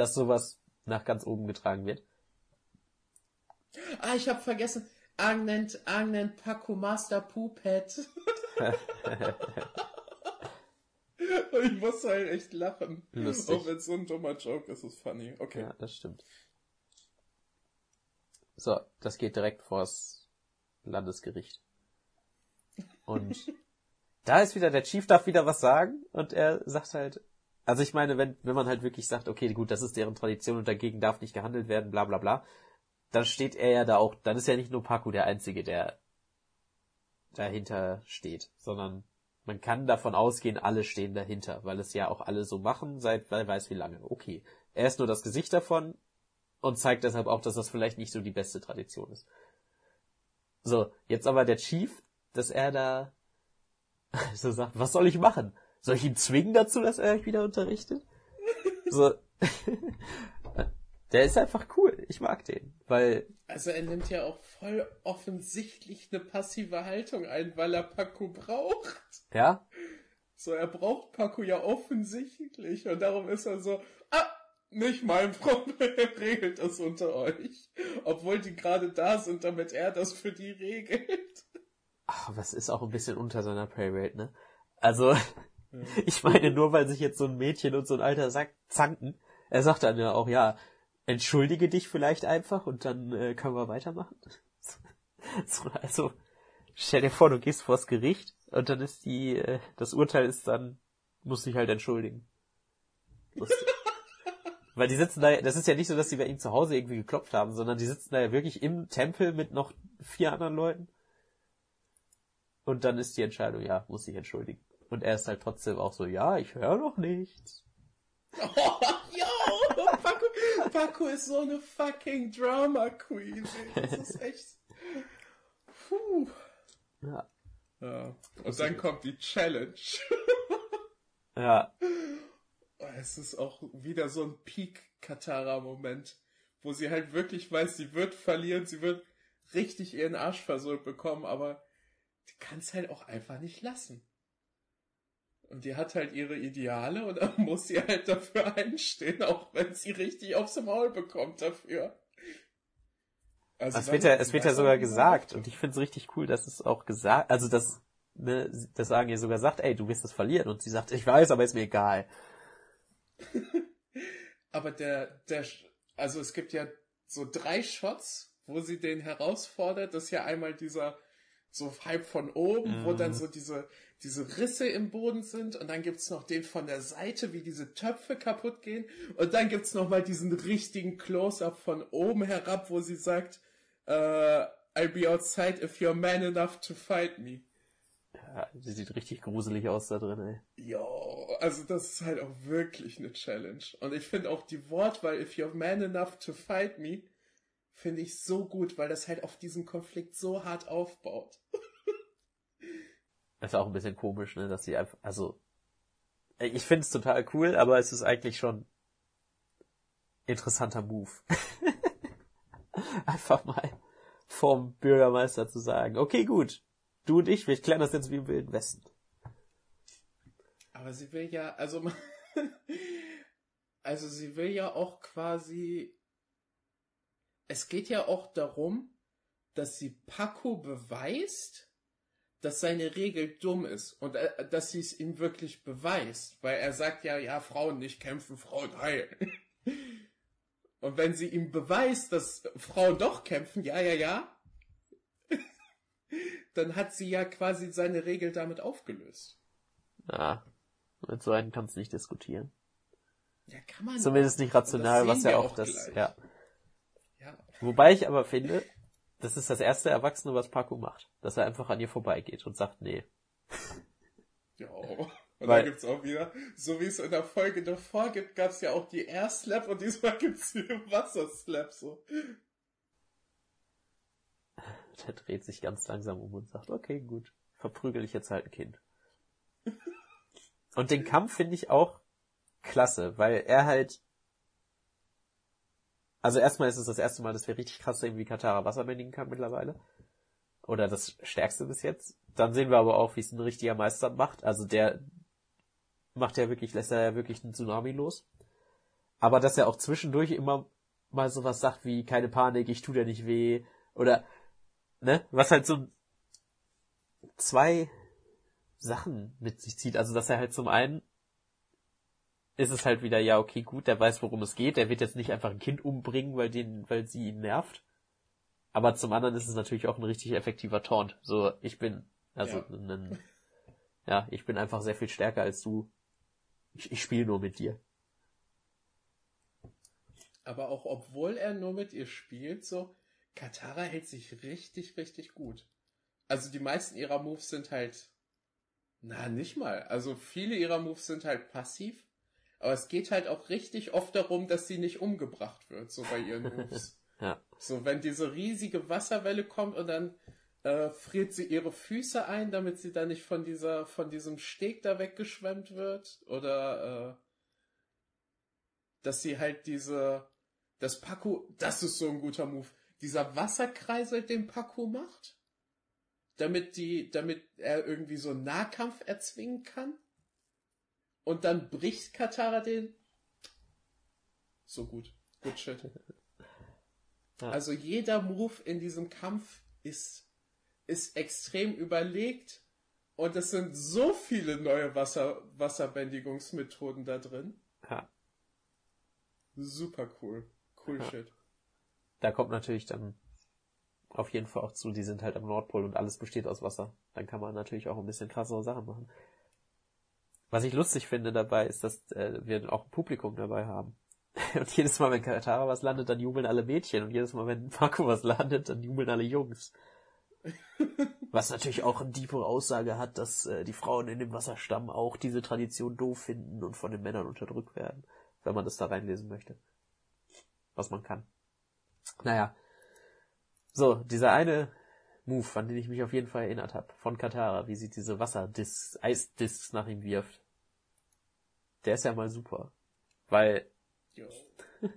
dass sowas nach ganz oben getragen wird. Ah, ich habe vergessen. Ang nennt Paco Master Poophead. ich muss halt echt lachen. Lustig. Auch wenn es so ein dummer Joke ist, ist funny. Okay. Ja, das stimmt. So, das geht direkt vors Landesgericht. Und da ist wieder, der Chief darf wieder was sagen und er sagt halt, also ich meine, wenn, wenn man halt wirklich sagt, okay, gut, das ist deren Tradition und dagegen darf nicht gehandelt werden, bla bla bla, dann steht er ja da auch, dann ist ja nicht nur Paku der Einzige, der dahinter steht, sondern man kann davon ausgehen, alle stehen dahinter, weil es ja auch alle so machen, seit wer weiß wie lange. Okay. Er ist nur das Gesicht davon und zeigt deshalb auch, dass das vielleicht nicht so die beste Tradition ist. So, jetzt aber der Chief, dass er da so sagt, was soll ich machen? Soll ich ihn zwingen dazu, dass er euch wieder unterrichtet? So. Der ist einfach cool. Ich mag den, weil. Also er nimmt ja auch voll offensichtlich eine passive Haltung ein, weil er Paco braucht. Ja? So, er braucht Paco ja offensichtlich und darum ist er so, ah, nicht mein Problem, regelt das unter euch. Obwohl die gerade da sind, damit er das für die regelt. Ach, was ist auch ein bisschen unter seiner Playrate, ne? Also, Ich meine, nur weil sich jetzt so ein Mädchen und so ein alter Sack zanken, er sagt dann ja auch, ja, entschuldige dich vielleicht einfach und dann äh, können wir weitermachen. so, also, stell dir vor, du gehst vors Gericht und dann ist die, äh, das Urteil ist dann, muss dich halt entschuldigen. Das, weil die sitzen da, das ist ja nicht so, dass die bei ihm zu Hause irgendwie geklopft haben, sondern die sitzen da ja wirklich im Tempel mit noch vier anderen Leuten. Und dann ist die Entscheidung, ja, muss sich entschuldigen. Und er ist halt trotzdem auch so, ja, ich höre noch nichts. Oh, yo, Paco, Paco ist so eine fucking Drama Queen. Das ist echt. Puh. Ja. ja. Und dann kommt die Challenge. ja. Oh, es ist auch wieder so ein Peak-Katara-Moment, wo sie halt wirklich weiß, sie wird verlieren, sie wird richtig ihren Arsch versohlt bekommen, aber die kann es halt auch einfach nicht lassen. Und die hat halt ihre Ideale und dann muss sie halt dafür einstehen, auch wenn sie richtig aufs Maul bekommt dafür. Also es wird ja, es wird ja sogar gesagt und ich finde es richtig cool, dass es auch gesagt, also dass ne, das sagen ihr sogar sagt, ey, du wirst das verlieren und sie sagt, ich weiß, aber ist mir egal. aber der, der, also es gibt ja so drei Shots, wo sie den herausfordert. Das ist ja einmal dieser so halb von oben, mhm. wo dann mhm. so diese, diese Risse im Boden sind und dann gibt's noch den von der Seite, wie diese Töpfe kaputt gehen und dann gibt's noch mal diesen richtigen Close-up von oben herab, wo sie sagt, uh, I'll be outside if you're man enough to fight me. Ja, die sieht richtig gruselig aus da drin, ey. Jo, also das ist halt auch wirklich eine Challenge. Und ich finde auch die Wortwahl, if you're man enough to fight me, finde ich so gut, weil das halt auf diesen Konflikt so hart aufbaut. ist auch ein bisschen komisch, ne, dass sie einfach, also, ich finde es total cool, aber es ist eigentlich schon interessanter Move. einfach mal vom Bürgermeister zu sagen, okay, gut, du und ich, wir klären das jetzt wie im Wilden Westen. Aber sie will ja, also, also sie will ja auch quasi, es geht ja auch darum, dass sie Paco beweist, dass seine Regel dumm ist und äh, dass sie es ihm wirklich beweist, weil er sagt ja, ja, Frauen nicht kämpfen, Frauen heilen. und wenn sie ihm beweist, dass Frauen doch kämpfen, ja, ja, ja, dann hat sie ja quasi seine Regel damit aufgelöst. Ja, mit so einem kannst du nicht diskutieren. Ja, kann man. Zumindest nicht rational, was ja auch das, gleich. ja. ja. Wobei ich aber finde, das ist das erste Erwachsene, was Paco macht. Dass er einfach an ihr vorbeigeht und sagt, nee. Ja. Und Weil, dann gibt's auch wieder, so wie es in der Folge davor gibt, gab's ja auch die Air Slap und diesmal gibt's die Wasserslap, so. Der dreht sich ganz langsam um und sagt, okay, gut, verprügel ich jetzt halt ein Kind. Und den Kampf finde ich auch klasse, weil er halt also erstmal ist es das erste Mal, dass wir richtig krass sehen, wie Katara Wasser bändigen kann mittlerweile. Oder das stärkste bis jetzt. Dann sehen wir aber auch, wie es ein richtiger Meister macht. Also der macht ja wirklich, lässt er ja wirklich einen Tsunami los. Aber dass er auch zwischendurch immer mal sowas sagt wie, keine Panik, ich tu dir nicht weh. Oder, ne, was halt so zwei Sachen mit sich zieht. Also dass er halt zum einen ist es halt wieder, ja, okay, gut, der weiß, worum es geht. Der wird jetzt nicht einfach ein Kind umbringen, weil den, weil sie ihn nervt. Aber zum anderen ist es natürlich auch ein richtig effektiver Taunt. So, ich bin, also, ja, ein, ja ich bin einfach sehr viel stärker als du. Ich, ich spiele nur mit dir. Aber auch obwohl er nur mit ihr spielt, so, Katara hält sich richtig, richtig gut. Also die meisten ihrer Moves sind halt, na, nicht mal. Also viele ihrer Moves sind halt passiv aber es geht halt auch richtig oft darum, dass sie nicht umgebracht wird, so bei ihren Moves. ja. So, wenn diese riesige Wasserwelle kommt und dann äh, friert sie ihre Füße ein, damit sie dann nicht von dieser, von diesem Steg da weggeschwemmt wird. Oder äh, dass sie halt diese, das Paku, das ist so ein guter Move, dieser Wasserkreisel, den Paku macht, damit die, damit er irgendwie so einen Nahkampf erzwingen kann. Und dann bricht Katara den. So gut. Good shit. Ja. Also jeder Move in diesem Kampf ist, ist extrem überlegt Und es sind so viele neue Wasser, Wasserbändigungsmethoden da drin. Ja. Super cool. Cool Ja. Shit. Da kommt natürlich dann auf jeden Fall auch zu, die sind halt am Nordpol und alles besteht aus Wasser. Dann kann man natürlich auch ein bisschen krassere Sachen machen. Was ich lustig finde dabei, ist, dass äh, wir auch ein Publikum dabei haben. Und jedes Mal, wenn Katara was landet, dann jubeln alle Mädchen. Und jedes Mal, wenn Paco was landet, dann jubeln alle Jungs. Was natürlich auch eine tiefe Aussage hat, dass äh, die Frauen in dem Wasserstamm auch diese Tradition doof finden und von den Männern unterdrückt werden, wenn man das da reinlesen möchte. Was man kann. Naja. So, dieser eine Move, an den ich mich auf jeden Fall erinnert habe, von Katara, wie sie diese Wasserdisks, Eisdisks nach ihm wirft. Der ist ja mal super. Weil Jo.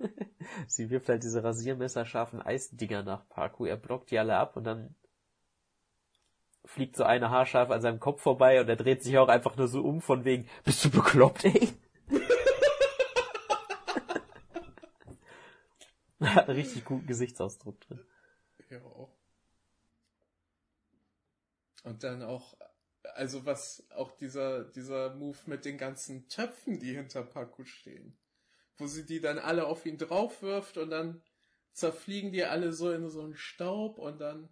sie wirft halt diese rasiermesserscharfen Eisdinger nach Parku, er blockt die alle ab und dann fliegt so eine haarscharf an seinem Kopf vorbei und er dreht sich auch einfach nur so um von wegen, bist du bekloppt, ey? Hat einen richtig guten Gesichtsausdruck drin. Jo. Und dann auch, also was auch dieser, dieser Move mit den ganzen Töpfen, die hinter Paku stehen. Wo sie die dann alle auf ihn draufwirft und dann zerfliegen die alle so in so einen Staub und dann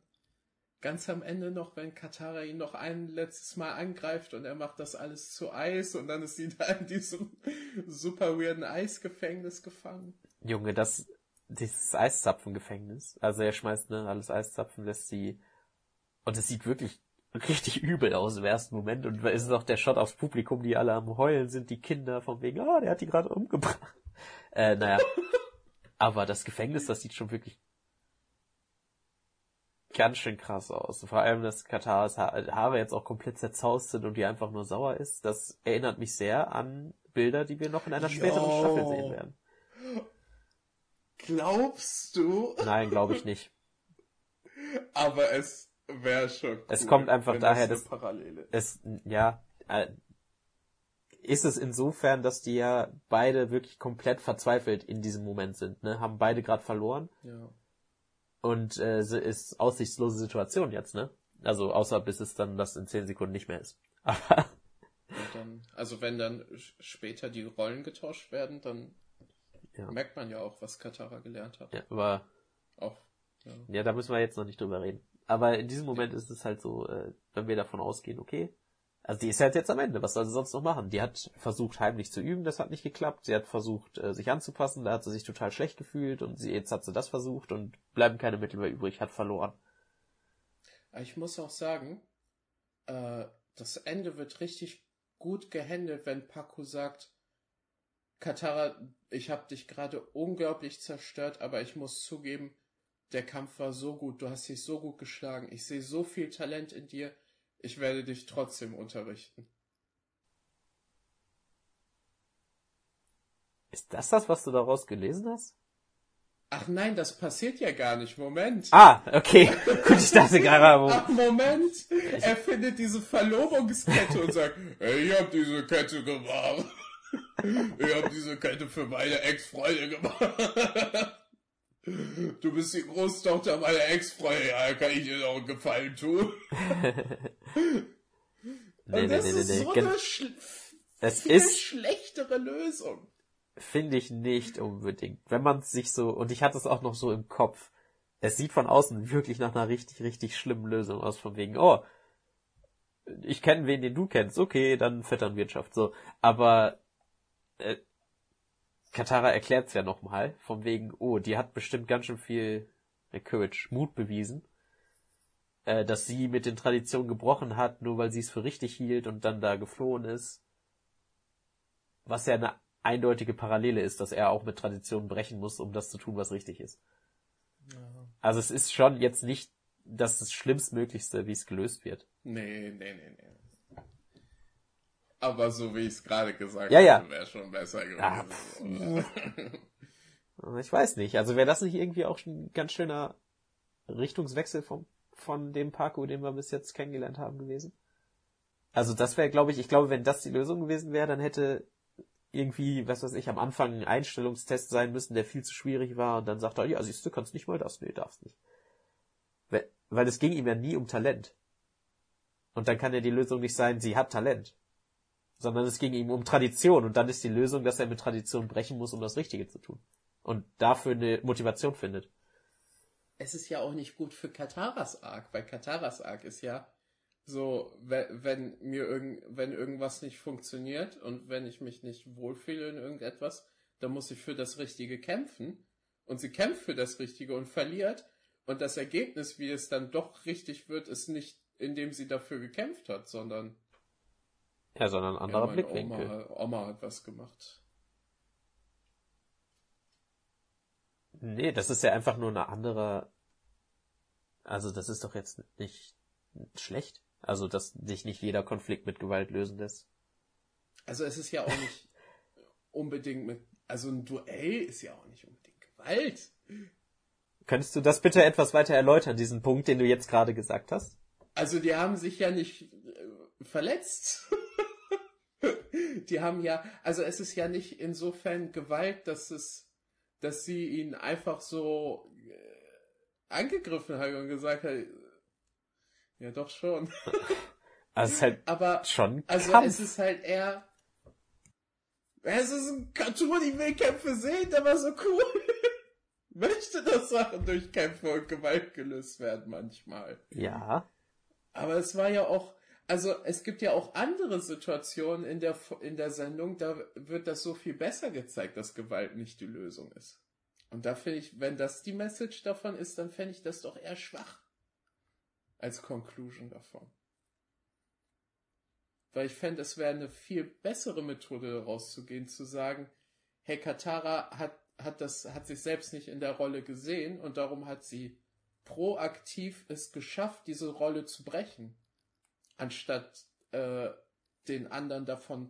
ganz am Ende noch, wenn Katara ihn noch ein letztes Mal angreift und er macht das alles zu Eis und dann ist sie da in diesem super weirden Eisgefängnis gefangen. Junge, das, dieses Eiszapfengefängnis. Also er schmeißt ne, alles Eiszapfen, lässt sie, und es sieht wirklich richtig übel aus im ersten Moment und es ist noch der Shot aufs Publikum, die alle am Heulen sind, die Kinder von wegen, ah, der hat die gerade umgebracht. Äh, naja. Aber das Gefängnis, das sieht schon wirklich ganz schön krass aus. Vor allem, dass Kataras ha Haare jetzt auch komplett zerzaust sind und die einfach nur sauer ist. Das erinnert mich sehr an Bilder, die wir noch in einer späteren Jo. Staffel sehen werden. Glaubst du? Nein, glaube ich nicht. Aber es wäre schon cool, Es kommt einfach daher, das dass- Parallele es, ja, äh, ist es insofern, dass die ja beide wirklich komplett verzweifelt in diesem Moment sind, ne? Haben beide gerade verloren Ja. und äh, es ist aussichtslose Situation jetzt, ne? Also außer bis es dann das in zehn Sekunden nicht mehr ist. Aber Und dann, also wenn dann später die Rollen getauscht werden, dann Ja. merkt man ja auch, was Katara gelernt hat. ja, aber Auch. Ja. ja, da müssen wir jetzt noch nicht drüber reden. Aber in diesem Moment ist es halt so, äh, wenn wir davon ausgehen, okay, also die ist halt jetzt am Ende, was soll sie sonst noch machen? Die hat versucht heimlich zu üben, das hat nicht geklappt. Sie hat versucht, äh, sich anzupassen, da hat sie sich total schlecht gefühlt und sie, jetzt hat sie das versucht und bleiben keine Mittel mehr übrig, hat verloren. Ich muss auch sagen, äh, das Ende wird richtig gut gehandelt, wenn Paku sagt, Katara, ich habe dich gerade unglaublich zerstört, aber ich muss zugeben, der Kampf war so gut, du hast dich so gut geschlagen, ich sehe so viel Talent in dir, ich werde dich trotzdem unterrichten. Ist das das, was du daraus gelesen hast? Ach nein, das passiert ja gar nicht, Moment. Ah, okay. Gut, ich dachte gerade, wo, Ach, Moment! Er findet diese Verlobungskette und sagt, hey, ich hab diese Kette gemacht. Ich hab diese Kette für meine Ex-Freundin gemacht. Du bist die Großtochter meiner Ex-Freundin, ja, kann ich dir noch einen Gefallen tun? Nee, nee, und das nee, nee, ist so eine schl Es viel ist, schlechtere Lösung. finde ich nicht unbedingt. Wenn man sich so, und ich hatte es auch noch so im Kopf, es sieht von außen wirklich nach einer richtig, richtig schlimmen Lösung aus, von wegen, oh, ich kenne wen, den du kennst, okay, dann Vetternwirtschaft, so. Aber äh, Katara erklärt's ja nochmal, von wegen, oh, die hat bestimmt ganz schön viel äh, Courage, Mut bewiesen, äh, dass sie mit den Traditionen gebrochen hat, nur weil sie es für richtig hielt und dann da geflohen ist. Was ja eine eindeutige Parallele ist, dass er auch mit Traditionen brechen muss, um das zu tun, was richtig ist. Also es ist schon jetzt nicht das, das Schlimmstmöglichste, wie es gelöst wird. Nee, nee, nee, nee. Aber so wie ich es gerade gesagt Ja, ja. habe, wäre schon besser Ah, gewesen. oder? Ich weiß nicht. Also wäre das nicht irgendwie auch schon ein ganz schöner Richtungswechsel vom, von dem Parkour, den wir bis jetzt kennengelernt haben, gewesen? Also das wäre, glaube ich, ich glaube, wenn das die Lösung gewesen wäre, dann hätte irgendwie, was weiß ich, am Anfang ein Einstellungstest sein müssen, der viel zu schwierig war und dann sagt er, ja, siehst du, kannst nicht mal das. Nee, darfst nicht. Weil es ging ihm ja nie um Talent. Und dann kann ja die Lösung nicht sein, sie hat Talent. Sondern es ging ihm um Tradition und dann ist die Lösung, dass er mit Tradition brechen muss, um das Richtige zu tun. Und dafür eine Motivation findet. Es ist ja auch nicht gut für Kataras Arc, weil Kataras Arc ist ja so, wenn, wenn mir irgend, wenn irgendwas nicht funktioniert und wenn ich mich nicht wohlfühle in irgendetwas, dann muss ich für das Richtige kämpfen. Und sie kämpft für das Richtige und verliert. Und das Ergebnis, wie es dann doch richtig wird, ist nicht, indem sie dafür gekämpft hat, sondern. Ja, sondern ein anderer ja, Blickwinkel. Oma, Oma hat was gemacht. Nee, das ist ja einfach nur eine andere. Also, das ist doch jetzt nicht schlecht. Also, dass sich nicht jeder Konflikt mit Gewalt lösen lässt. Also, es ist ja auch nicht unbedingt mit. Also, ein Duell ist ja auch nicht unbedingt Gewalt. Könntest du das bitte etwas weiter erläutern, diesen Punkt, den du jetzt gerade gesagt hast? Also, die haben sich ja nicht äh, verletzt. die haben ja, also es ist ja nicht insofern Gewalt, dass es dass sie ihn einfach so äh, angegriffen hat und gesagt hat, ja doch schon. Also es ist halt Aber, schon Also Kampf. es ist halt eher, es ist ein Cartoon, ich will Kämpfe sehen, der war so cool. Möchte, dass Sachen durch Kämpfe und Gewalt gelöst werden manchmal. Ja. Aber es war ja auch, also es gibt ja auch andere Situationen in der, in der Sendung, da wird das so viel besser gezeigt, dass Gewalt nicht die Lösung ist. Und da finde ich, wenn das die Message davon ist, dann fände ich das doch eher schwach. Als Conclusion davon. Weil ich fände, es wäre eine viel bessere Methode rauszugehen, zu sagen, hey, Katara hat, hat das, hat sich selbst nicht in der Rolle gesehen und darum hat sie proaktiv es geschafft, diese Rolle zu brechen anstatt äh, den anderen davon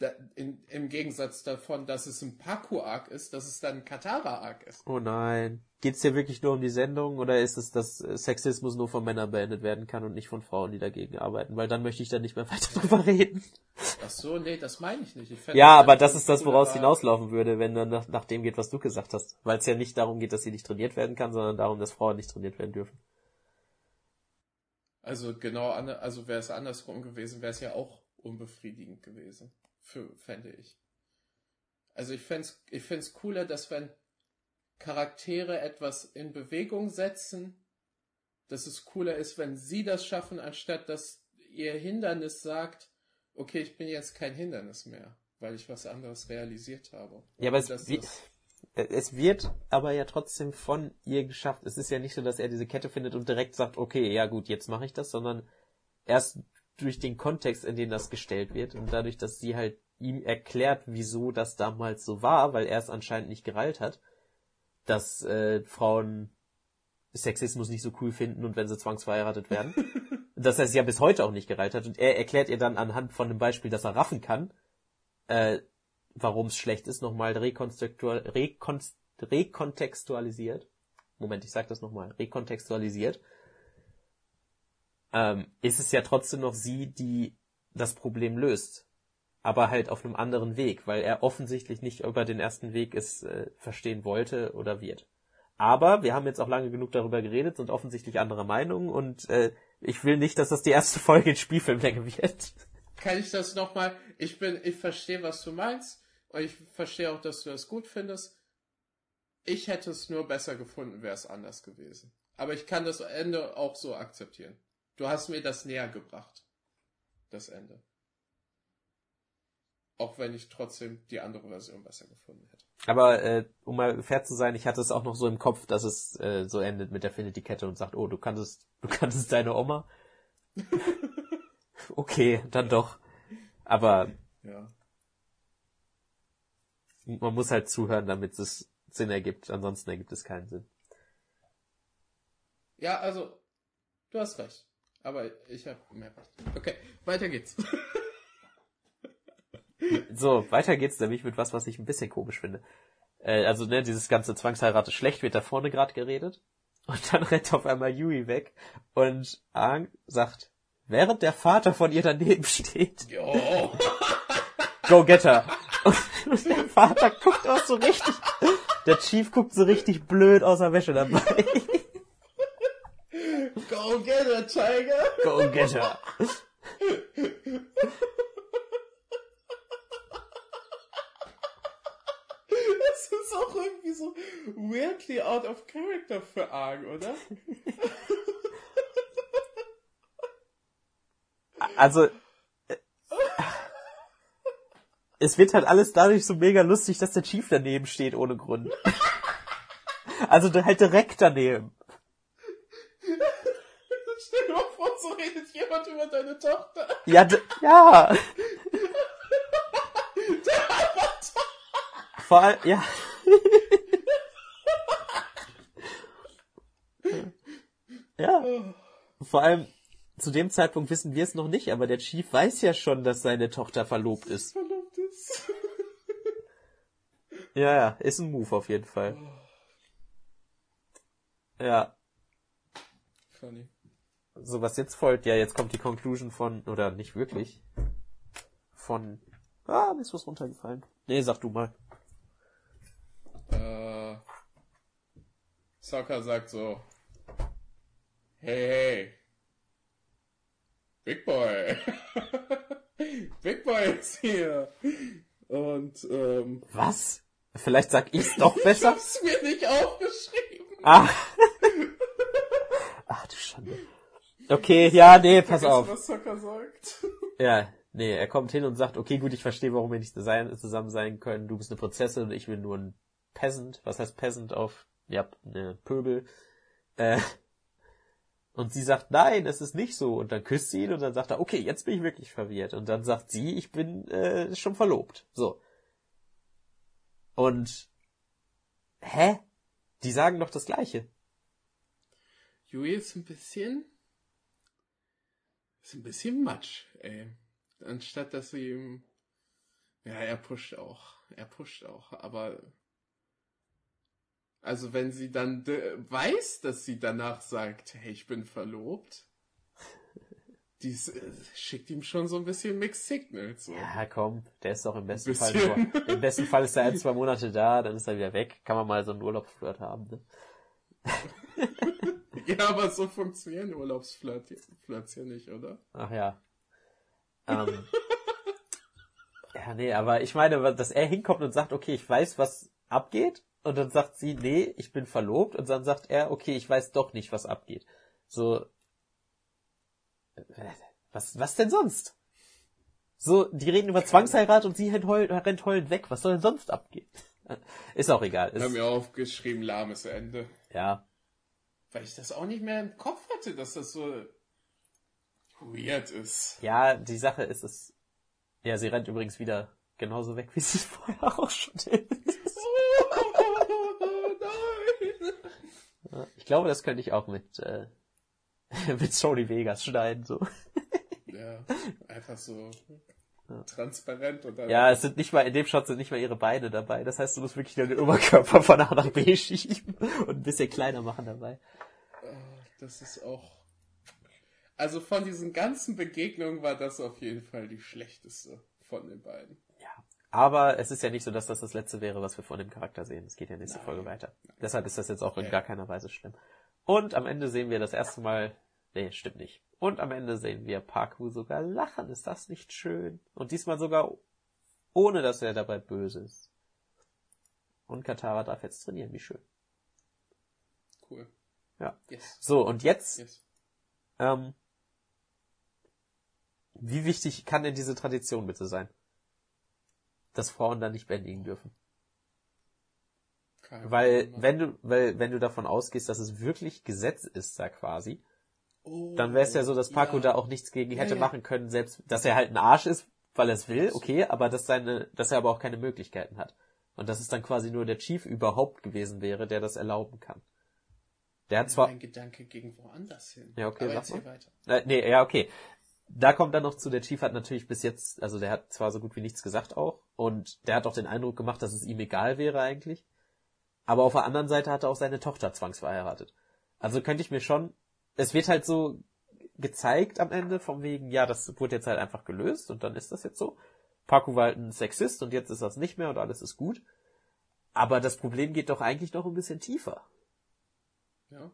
da, in, im Gegensatz davon, dass es ein Paku-Arc ist, dass es dann ein Katara-Arc ist. Oh nein. Geht's hier wirklich nur um die Sendung oder ist es, dass Sexismus nur von Männern beendet werden kann und nicht von Frauen, die dagegen arbeiten? Weil dann möchte ich da nicht mehr weiter drüber reden. Ach so, nee, das meine ich nicht. Ich ja, aber das ist das, woraus hinauslaufen würde, wenn dann nach, nach dem geht, was du gesagt hast. Weil es ja nicht darum geht, dass sie nicht trainiert werden kann, sondern darum, dass Frauen nicht trainiert werden dürfen. Also genau, also wäre es andersrum gewesen, wäre es ja auch unbefriedigend gewesen. Für, fände ich. Also ich fände es ich find's cooler, dass wenn Charaktere etwas in Bewegung setzen, dass es cooler ist, wenn sie das schaffen, anstatt dass ihr Hindernis sagt, okay, ich bin jetzt kein Hindernis mehr, weil ich was anderes realisiert habe. Ja, aber es, wie, es wird aber ja trotzdem von ihr geschafft. Es ist ja nicht so, dass er diese Kette findet und direkt sagt, okay, ja gut, jetzt mache ich das, sondern erst durch den Kontext, in den das gestellt wird und dadurch, dass sie halt ihm erklärt, wieso das damals so war, weil er es anscheinend nicht gereilt hat, dass äh, Frauen Sexismus nicht so cool finden und wenn sie zwangsverheiratet werden. dass er es ja bis heute auch nicht gereilt hat und er erklärt ihr dann anhand von einem Beispiel, dass er raffen kann, äh, warum es schlecht ist, nochmal rekontextualisiert. Moment, ich sag das nochmal, rekontextualisiert. Ähm, ist es ja trotzdem noch sie, die das Problem löst. Aber halt auf einem anderen Weg, weil er offensichtlich nicht über den ersten Weg es äh, verstehen wollte oder wird. Aber wir haben jetzt auch lange genug darüber geredet, sind offensichtlich anderer Meinung und äh, ich will nicht, dass das die erste Folge in Spielfilmlänge wird. Kann ich das nochmal? Ich bin, ich verstehe, was du meinst. Ich verstehe auch, dass du das gut findest. Ich hätte es nur besser gefunden, wäre es anders gewesen. Aber ich kann das Ende auch so akzeptieren. Du hast mir das näher gebracht. Das Ende. Auch wenn ich trotzdem die andere Version besser gefunden hätte. Aber äh, um mal fair zu sein, ich hatte es auch noch so im Kopf, dass es äh, so endet mit der findet die Kette und sagt, oh, du kanntest, du kanntest deine Oma. okay, dann doch. Aber ja man muss halt zuhören, damit es Sinn ergibt. Ansonsten ergibt es keinen Sinn. Ja, also, du hast recht. Aber ich habe mehr recht. Okay, weiter geht's. so, weiter geht's nämlich mit was, was ich ein bisschen komisch finde. Äh, also, ne, dieses ganze Zwangsheirat ist schlecht, wird da vorne gerade geredet. Und dann rennt auf einmal Yui weg und Aang sagt, während der Vater von ihr daneben steht. Jo. Go get her. Und der Vater guckt auch so richtig, der Chief guckt so richtig blöd aus der Wäsche dabei. Go get her, Tiger! Go get her! Das ist auch irgendwie so weirdly out of character für Arg, oder? Also, äh, es wird halt alles dadurch so mega lustig, dass der Chief daneben steht ohne Grund. Also halt direkt daneben. Stell dir mal vor, so redet jemand über deine Tochter. Ja, ja. Vor allem, ja. ja. Vor allem, zu dem Zeitpunkt wissen wir es noch nicht, aber der Chief weiß ja schon, dass seine Tochter verlobt ist. Ist. Ja, ja, ist ein Move auf jeden Fall. Ja. Funny. So, was jetzt folgt, ja, jetzt kommt die Conclusion von, oder nicht wirklich, von, ah, mir ist was runtergefallen. Nee, sag du mal. Äh, Soccer sagt so, hey, hey, Big Boy, Big Boy ist hier. Und, ähm, Was? Vielleicht sag ich's doch ich besser? hab's mir nicht aufgeschrieben. Ah. Ach du Schande. Okay, ja, nee, pass Vergessen, auf. was Soccer sagt. Ja, nee, er kommt hin und sagt, okay, gut, ich verstehe, warum wir nicht zusammen sein können. Du bist eine Prozessin und ich bin nur ein Peasant. Was heißt Peasant auf, ja, ne, Pöbel. Äh, und sie sagt, nein, es ist nicht so. Und dann küsst sie ihn und dann sagt er, okay, jetzt bin ich wirklich verwirrt. Und dann sagt sie, ich bin äh, schon verlobt. So. Und, hä? Die sagen doch das Gleiche. Yui ist ein bisschen, ist ein bisschen matsch, ey. Anstatt dass sie ihm, ja, er pusht auch, er pusht auch, aber, also wenn sie dann weiß, dass sie danach sagt, hey, ich bin verlobt, die s- äh, schickt ihm schon so ein bisschen Mixed Signals, so. Ja, komm, der ist doch im besten Fall nur, im besten Fall ist er ein, zwei Monate da, dann ist er wieder weg. Kann man mal so einen Urlaubsflirt haben, ne? Ja, aber so funktionieren Urlaubsflirts Flirts ja nicht, oder? Ach ja. Ähm, ja, nee, aber ich meine, dass er hinkommt und sagt, okay, ich weiß, was abgeht. Und dann sagt sie, nee, ich bin verlobt. Und dann sagt er, okay, ich weiß doch nicht, was abgeht. So, äh, was, was denn sonst? So, die reden über Zwangsheirat und sie rennt heulend, rennt heulend weg. Was soll denn sonst abgehen? Ist auch egal. Ich habe Ist, mir aufgeschrieben, lahmes Ende. ja, Weil ich das auch nicht mehr im Kopf hatte, dass das so weird ist. Ja, die Sache ist es. Ja, sie rennt übrigens wieder genauso weg, wie sie es vorher auch schon ist. Oh, nein! Ich glaube, das könnte ich auch mit, äh, mit Sony Vegas schneiden, so. Ja, einfach so transparent und dann. Ja, es sind nicht mal, in dem Shot sind nicht mal ihre Beine dabei. Das heißt, du musst wirklich nur den Oberkörper von A nach B schieben und ein bisschen kleiner machen dabei. Das ist auch. Also von diesen ganzen Begegnungen war das auf jeden Fall die schlechteste von den beiden. Aber es ist ja nicht so, dass das das letzte wäre, was wir von dem Charakter sehen. Es geht ja nächste Nein. Folge weiter. Deshalb ist das jetzt auch in Ja. gar keiner Weise schlimm. Und am Ende sehen wir das erste Mal, nee, stimmt nicht. Und am Ende sehen wir Parku sogar lachen. Ist das nicht schön? Und diesmal sogar ohne, dass er dabei böse ist. Und Katara darf jetzt trainieren. Wie schön. Cool. Ja. Yes. So, und jetzt, Yes. ähm, wie wichtig kann denn diese Tradition bitte sein? Dass Frauen dann nicht bändigen dürfen. Kein Weil, Problem. wenn du, weil, wenn du davon ausgehst, dass es wirklich Gesetz ist, da quasi, Oh, dann wäre es ja so, dass Paco ja. da auch nichts gegen hätte Ja, ja. machen können, selbst, dass er halt ein Arsch ist, weil er es will, okay, aber dass seine, dass er aber auch keine Möglichkeiten hat. Und dass es dann quasi nur der Chief überhaupt gewesen wäre, der das erlauben kann. Der hat zwar, Mein Gedanke ging woanders hin. Ja, okay, Aber sag mal. weiter. äh, nee, ja, okay. Da kommt dann noch zu, der Chief hat natürlich bis jetzt, also der hat zwar so gut wie nichts gesagt auch, und der hat auch den Eindruck gemacht, dass es ihm egal wäre eigentlich. Aber auf der anderen Seite hat er auch seine Tochter zwangsverheiratet. Also könnte ich mir schon, es wird halt so gezeigt am Ende, vom wegen, ja, das wurde jetzt halt einfach gelöst und dann ist das jetzt so. Paku war halt ein Sexist und jetzt ist das nicht mehr und alles ist gut. Aber das Problem geht doch eigentlich noch ein bisschen tiefer. Ja.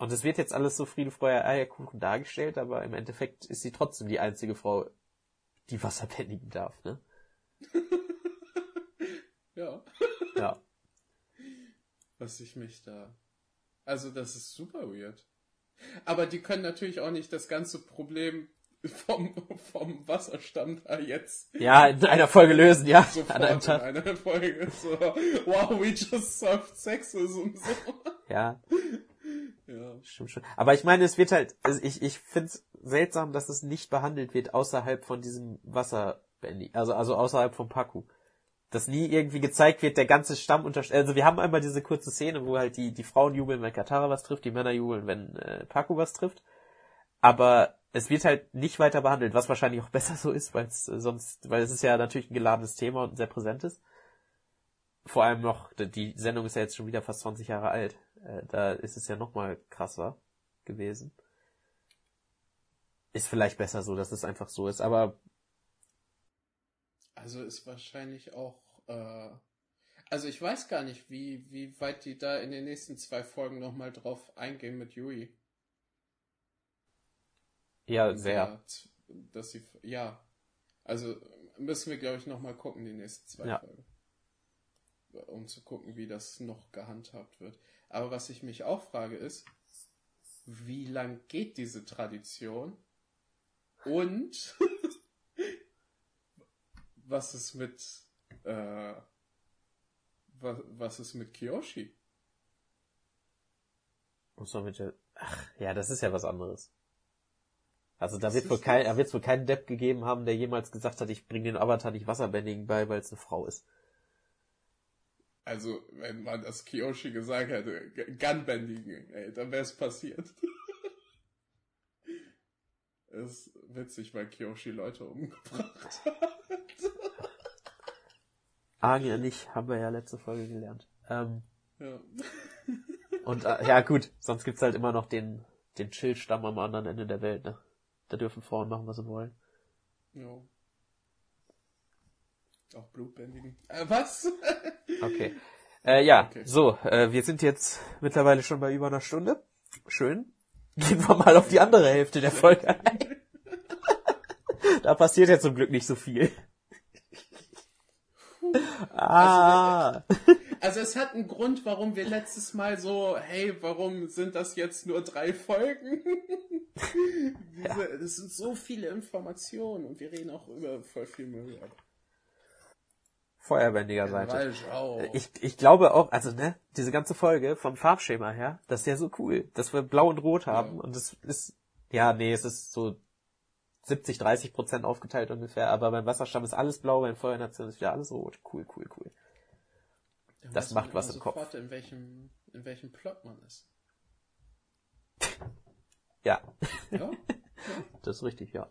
Und es wird jetzt alles so Friedefreuer Eierkuchen dargestellt, aber im Endeffekt ist sie trotzdem die einzige Frau, die Wasser bändigen darf, ne? ja. Ja. Was ich mich da. Also, das ist super weird. Aber die können natürlich auch nicht das ganze Problem vom, vom Wasserstand da jetzt. Ja, in einer Folge lösen, ja. Sofort An einem in Tag. einer Folge. So, wow, we just solved sexism. So. Ja, Stimmt schon. Aber ich meine, es wird halt, ich, ich find's seltsam, dass es nicht behandelt wird außerhalb von diesem Wasserbändigen, also, also außerhalb vom Paku. Dass nie irgendwie gezeigt wird, der ganze Stamm unter, also wir haben einmal diese kurze Szene, wo halt die, die Frauen jubeln, wenn Katara was trifft, die Männer jubeln, wenn äh, Paku was trifft. Aber es wird halt nicht weiter behandelt, was wahrscheinlich auch besser so ist, weil es äh, sonst, weil es ist ja natürlich ein geladenes Thema und ein sehr präsentes. Vor allem noch, die Sendung ist ja jetzt schon wieder fast 20 Jahre alt. Äh, da ist es ja noch mal krasser gewesen. Ist vielleicht besser so, dass es einfach so ist, aber Also ist wahrscheinlich auch, äh, also ich weiß gar nicht, wie, wie weit die da in den nächsten zwei Folgen nochmal drauf eingehen mit Yui. ja, sehr. Ja, dass sie, ja. Also müssen wir, glaube ich, nochmal gucken, die nächsten zwei Ja. Folgen. Um zu gucken, wie das noch gehandhabt wird. Aber was ich mich auch frage ist, wie lang geht diese Tradition? Und was ist mit äh, was, was ist mit Kiyoshi? Muss man mit der, ach, ja, das ist ja was anderes. Also da Das wird wohl kein, da wird wohl keinen Depp gegeben haben, der jemals gesagt hat, ich bringe den Avatar nicht Wasserbändigen bei, weil es eine Frau ist. Also, wenn man das Kiyoshi gesagt hätte, G- Gunbändigen, ey, dann wäre es passiert. ist witzig, weil Kiyoshi Leute umgebracht hat. Anya nicht, haben wir ja letzte Folge gelernt. Ähm, Ja. und äh, ja gut, sonst gibt's halt immer noch den, den Chill-Stamm am anderen Ende der Welt, ne? Da dürfen Frauen machen, was sie wollen. ja. Auch Blutbändigen. Äh, was? Okay. Äh, ja, Okay. so, äh, wir sind jetzt mittlerweile schon bei über einer Stunde. Schön. Gehen wir mal auf die andere Hälfte der Folge ein. da passiert ja zum Glück nicht so viel. ah. Also es hat einen Grund, warum wir letztes Mal so, hey, warum sind das jetzt nur drei Folgen? Diese, Es sind so viele Informationen und wir reden auch über voll viel Müll. Feuerbändiger Seite. Ich, ich glaube auch, also ne, diese ganze Folge vom Farbschema her, das ist ja so cool, dass wir blau und rot haben Ja. und es ist, ja, nee, es ist so 70, 30 Prozent aufgeteilt ungefähr, aber beim Wasserstamm ist alles blau, beim Feuernation ist wieder alles rot. Cool, cool, cool. Da das macht was im Kopf. sofort, In welchem, in welchem Plot man ist. Ja, Ja? das ist richtig, ja.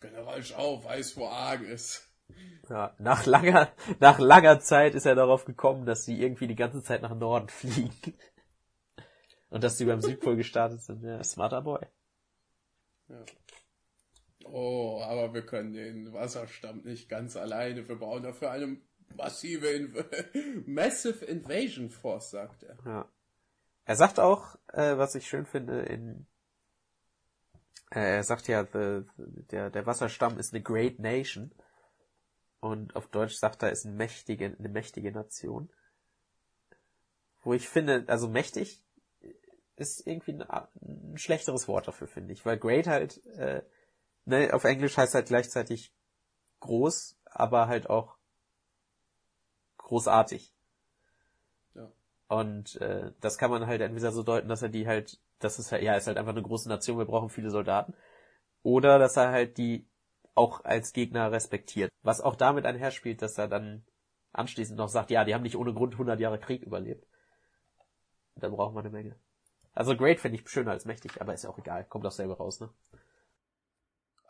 General Schau weiß, wo Arg ist. Ja, nach langer, nach langer Zeit ist er darauf gekommen, dass sie irgendwie die ganze Zeit nach Norden fliegen. Und dass sie beim Südpol gestartet sind. Ja, smarter Boy. Ja. Oh, aber wir können den Wasserstamm nicht ganz alleine. Wir brauchen dafür eine massive Inv Massive Invasion Force, sagt er. Ja. Er sagt auch, äh, was ich schön finde, in äh, er sagt ja, the, der, der Wasserstamm ist eine great nation. Und auf Deutsch sagt er, ist eine mächtige, eine mächtige Nation. Wo ich finde, also mächtig ist irgendwie ein, ein schlechteres Wort dafür, finde ich. Weil great halt, äh, ne, auf Englisch heißt halt gleichzeitig groß, aber halt auch großartig. Ja. Und äh, das kann man halt entweder so deuten, dass er die halt, das ist halt, ja, ist halt einfach eine große Nation, wir brauchen viele Soldaten. Oder dass er halt die auch als Gegner respektiert. Was auch damit einherspielt, dass er dann anschließend noch sagt, ja, die haben nicht ohne Grund 100 Jahre Krieg überlebt. Da brauchen wir eine Menge. Also great finde ich schöner als mächtig, aber ist ja auch egal, kommt auch selber raus, ne?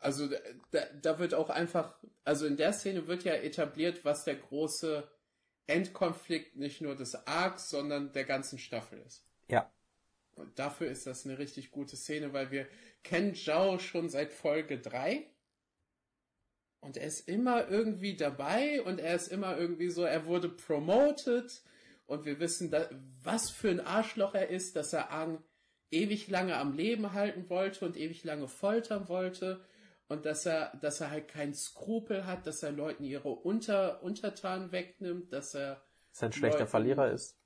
Also da, da, da wird auch einfach, also in der Szene wird ja etabliert, was der große Endkonflikt nicht nur des Arcs, sondern der ganzen Staffel ist. Ja. Und dafür ist das eine richtig gute Szene, weil wir kennen Zhao schon seit Folge 3. Und er ist immer irgendwie dabei und er ist immer irgendwie so, er wurde promoted und wir wissen, da, was für ein Arschloch er ist, dass er Aang ewig lange am Leben halten wollte und ewig lange foltern wollte und dass er, dass er halt keinen Skrupel hat, dass er Leuten ihre Unter, Untertanen wegnimmt, dass er dass er ein schlechter Leuten, Verlierer ist.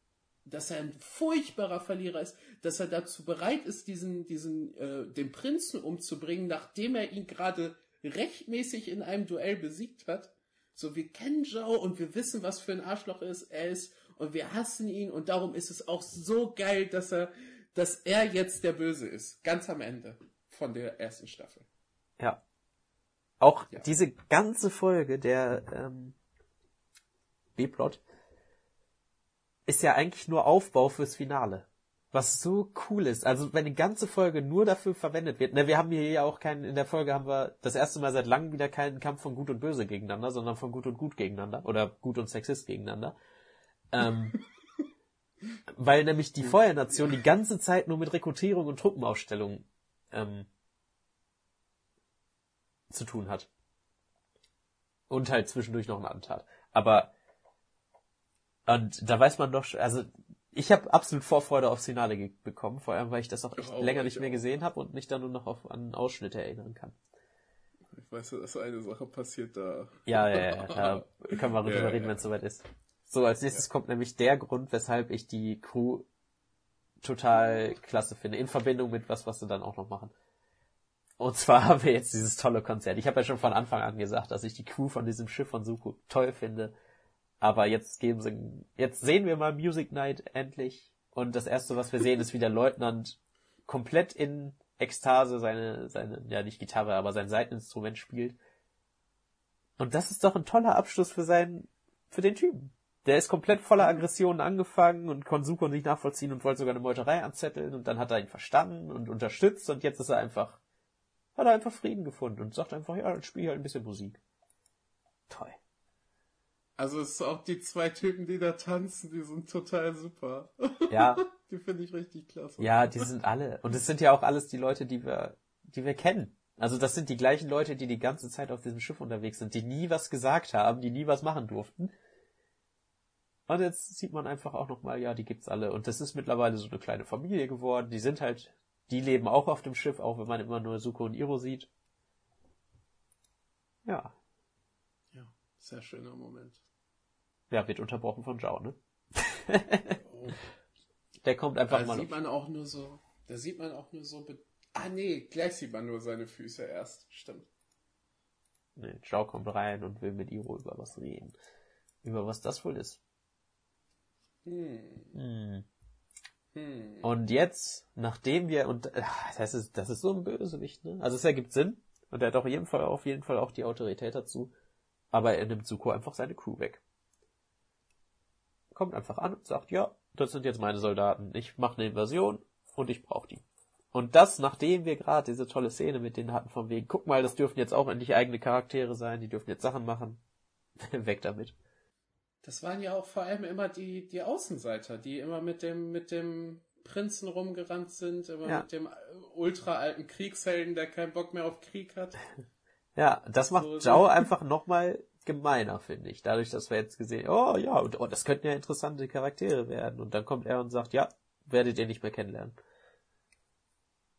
Dass er ein furchtbarer Verlierer ist, dass er dazu bereit ist, diesen, diesen, äh, den Prinzen umzubringen, nachdem er ihn gerade rechtmäßig in einem Duell besiegt hat. So, wir kennen Zhao und wir wissen, was für ein Arschloch ist, er ist und wir hassen ihn und darum ist es auch so geil, dass er, dass er jetzt der Böse ist. Ganz am Ende von der ersten Staffel. Ja. Auch ja. diese ganze Folge, der ähm, B-Plot, ist ja eigentlich nur Aufbau fürs Finale. Was so cool ist. Also wenn die ganze Folge nur dafür verwendet wird. Ne, wir haben hier ja auch keinen, in der Folge haben wir das erste Mal seit langem wieder keinen Kampf von Gut und Böse gegeneinander, sondern von Gut und Gut gegeneinander. Oder Gut und Sexist gegeneinander. Ähm, weil nämlich die Feuernation die ganze Zeit nur mit Rekrutierung und Truppenausstellung ähm, zu tun hat. Und halt zwischendurch noch ein Attentat. Aber und da weiß man doch, also ich habe absolut Vorfreude aufs Finale bekommen, vor allem weil ich das auch echt oh, länger nicht mehr auch. gesehen habe und mich dann nur noch auf einen Ausschnitt erinnern kann. Ich weiß, dass eine Sache passiert da. Ja, ja, ja, da können wir drüber ja, reden, ja. wenn es soweit ist. So, als nächstes ja. kommt nämlich der Grund, weshalb ich die Crew total klasse finde, in Verbindung mit was, was sie dann auch noch machen. Und zwar haben wir jetzt dieses tolle Konzert. Ich habe ja schon von Anfang an gesagt, dass ich die Crew von diesem Schiff von Suko toll finde. Aber jetzt geben sie, jetzt sehen wir mal Music Night endlich. Und das erste, was wir sehen, ist, wie der Leutnant komplett in Ekstase seine, seine, ja nicht Gitarre, aber sein Seiteninstrument spielt. Und das ist doch ein toller Abschluss für seinen, für den Typen. Der ist komplett voller Aggressionen angefangen und konnte Suko nicht nachvollziehen und wollte sogar eine Meuterei anzetteln und dann hat er ihn verstanden und unterstützt und jetzt ist er einfach, hat er einfach Frieden gefunden und sagt einfach, ja, dann spiel halt ein bisschen Musik. Toll. Also es ist auch die zwei Typen, die da tanzen, die sind total super. Ja. die finde ich richtig klasse. Ja, die sind alle. Und es sind ja auch alles die Leute, die wir, die wir kennen. Also das sind die gleichen Leute, die die ganze Zeit auf diesem Schiff unterwegs sind, die nie was gesagt haben, die nie was machen durften. Und jetzt sieht man einfach auch nochmal, ja, die gibt's alle. Und das ist mittlerweile so eine kleine Familie geworden. Die sind halt, die leben auch auf dem Schiff, auch wenn man immer nur Suko und Iro sieht. Ja. Ja, sehr schöner Moment. Ja, wird unterbrochen von Zhao, ne? oh. Der kommt einfach da mal. Da sieht man auch nur so, da sieht man auch nur so, ah nee, gleich sieht man nur seine Füße erst, stimmt. Nee, Zhao kommt rein und will mit Iro über was reden. Über was das wohl ist. Hm. Hm. Hm. Und jetzt, nachdem wir, und ach, das ist, das ist so ein Bösewicht, ne? Also es ergibt Sinn. Und er hat auf jeden Fall, auf jeden Fall auch die Autorität dazu. Aber er nimmt Suko einfach seine Crew weg kommt einfach an und sagt, ja, das sind jetzt meine Soldaten, ich mache eine Invasion und ich brauche die. Und das, nachdem wir gerade diese tolle Szene mit denen hatten, von wegen, guck mal, das dürfen jetzt auch endlich eigene Charaktere sein, die dürfen jetzt Sachen machen. Weg damit. Das waren ja auch vor allem immer die, die Außenseiter, die immer mit dem, mit dem Prinzen rumgerannt sind, immer ja. mit dem ultra alten Kriegshelden, der keinen Bock mehr auf Krieg hat. Ja, das macht so, Zhao einfach nochmal gemeiner, finde ich. Dadurch, dass wir jetzt gesehen, oh ja, und, oh, das könnten ja interessante Charaktere werden. Und dann kommt er und sagt, ja, werdet ihr nicht mehr kennenlernen.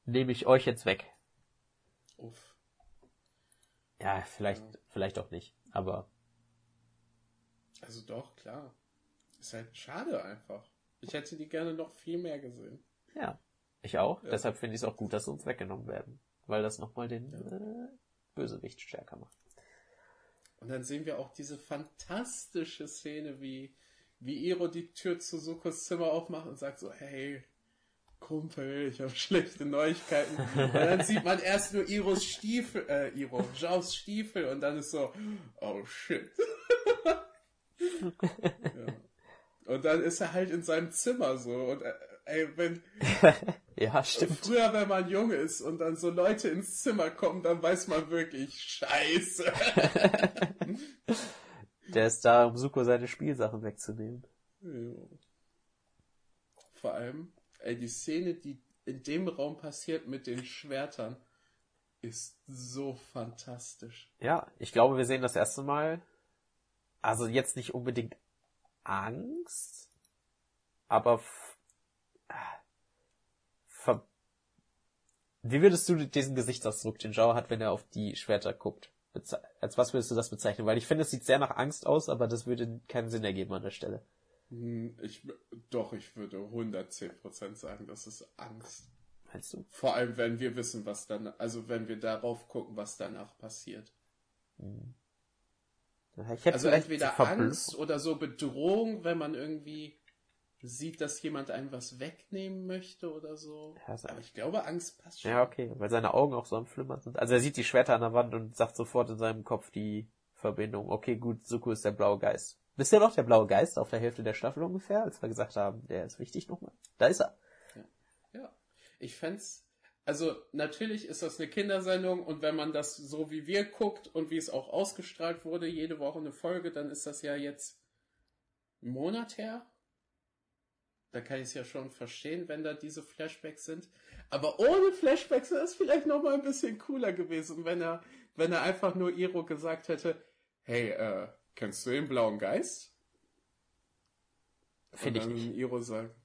Nehme ich euch jetzt weg. Uff. Ja, vielleicht, ja. vielleicht auch nicht, aber. Also doch, klar. Ist halt schade einfach. Ich hätte die gerne noch viel mehr gesehen. Ja, ich auch. Ja. Deshalb finde ich es auch gut, dass sie uns weggenommen werden. Weil das nochmal den ja. äh, Bösewicht stärker macht. Und dann sehen wir auch diese fantastische Szene, wie, wie Iro die Tür zu Sukos Zimmer aufmacht und sagt so, hey, Kumpel, ich habe schlechte Neuigkeiten. Und dann sieht man erst nur Iros Stiefel, äh, Iro, Jaus Stiefel und dann ist so, oh shit. ja. Und dann ist er halt in seinem Zimmer so und äh, ey, wenn ja, stimmt. Früher, wenn man jung ist und dann so Leute ins Zimmer kommen, dann weiß man wirklich, scheiße. Der ist da, um Suko seine Spielsachen wegzunehmen. Ja. Vor allem, ey, die Szene, die in dem Raum passiert mit den Schwertern, ist so fantastisch. Ja, ich glaube, wir sehen das erste Mal, also jetzt nicht unbedingt Angst, aber ver wie würdest du diesen Gesichtsausdruck, den Zhao hat, wenn er auf die Schwerter guckt? Beze als was würdest du das bezeichnen? Weil ich finde, es sieht sehr nach Angst aus, aber das würde keinen Sinn ergeben an der Stelle. Hm, Ich, doch, ich würde 110% sagen, das ist Angst. Meinst du? Vor allem, wenn wir wissen, was dann, also wenn wir darauf gucken, was danach passiert. Hätte Also entweder Angst oder so Bedrohung, wenn man irgendwie sieht, dass jemand einem was wegnehmen möchte oder so. Ja, Aber ich glaube, Angst passt schon. Ja, okay, weil seine Augen auch so am Flimmern sind. Also er sieht die Schwerter an der Wand und sagt sofort in seinem Kopf die Verbindung. Okay, gut, Suko ist der blaue Geist. Wisst ihr noch, der blaue Geist auf der Hälfte der Staffel ungefähr, als wir gesagt haben, der ist wichtig nochmal? Da ist er. Ja. Ich fänd's, also natürlich ist das eine Kindersendung und wenn man das so wie wir guckt und wie es auch ausgestrahlt wurde, jede Woche eine Folge, dann ist das ja jetzt einen Monat her. Da kann ich es ja schon verstehen, wenn da diese Flashbacks sind. Aber ohne Flashbacks wäre es vielleicht noch mal ein bisschen cooler gewesen, wenn er, wenn er einfach nur Iro gesagt hätte, hey, äh, kennst du den blauen Geist? Finde ich nicht. Iro sagt,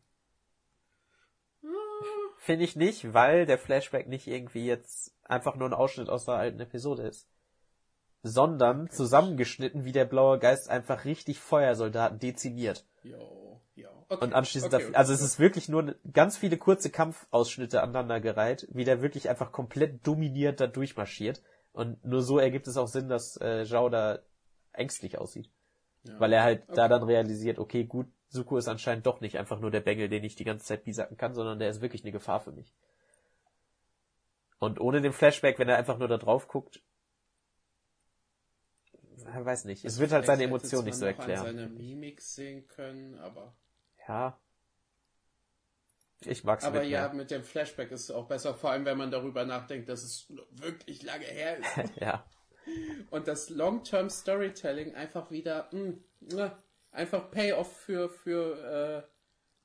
Finde ich nicht, weil der Flashback nicht irgendwie jetzt einfach nur ein Ausschnitt aus der alten Episode ist. Sondern zusammengeschnitten, wie der blaue Geist einfach richtig Feuersoldaten dezimiert. jo. Okay, Und anschließend, okay, okay, also es ist wirklich nur ne- ganz viele kurze Kampfausschnitte aneinandergereiht, wie der wirklich einfach komplett dominiert da durchmarschiert. Und nur so ergibt es auch Sinn, dass äh, Zhao da ängstlich aussieht. Ja. Weil er halt da dann realisiert, okay, gut, Suko ist anscheinend doch nicht einfach nur der Bengel, den ich die ganze Zeit bisacken kann, sondern der ist wirklich eine Gefahr für mich. Und ohne den Flashback, wenn er einfach nur da drauf guckt, ich weiß nicht, es wird halt seine Emotionen nicht so erklären. An seiner Mimik sehen können, aber. Ja. Ich mag's Aber mit ja, mit dem Flashback ist es auch besser, vor allem wenn man darüber nachdenkt, dass es wirklich lange her ist. ja. Und das Long-Term Storytelling einfach wieder, mh, mh, einfach Payoff für, für äh,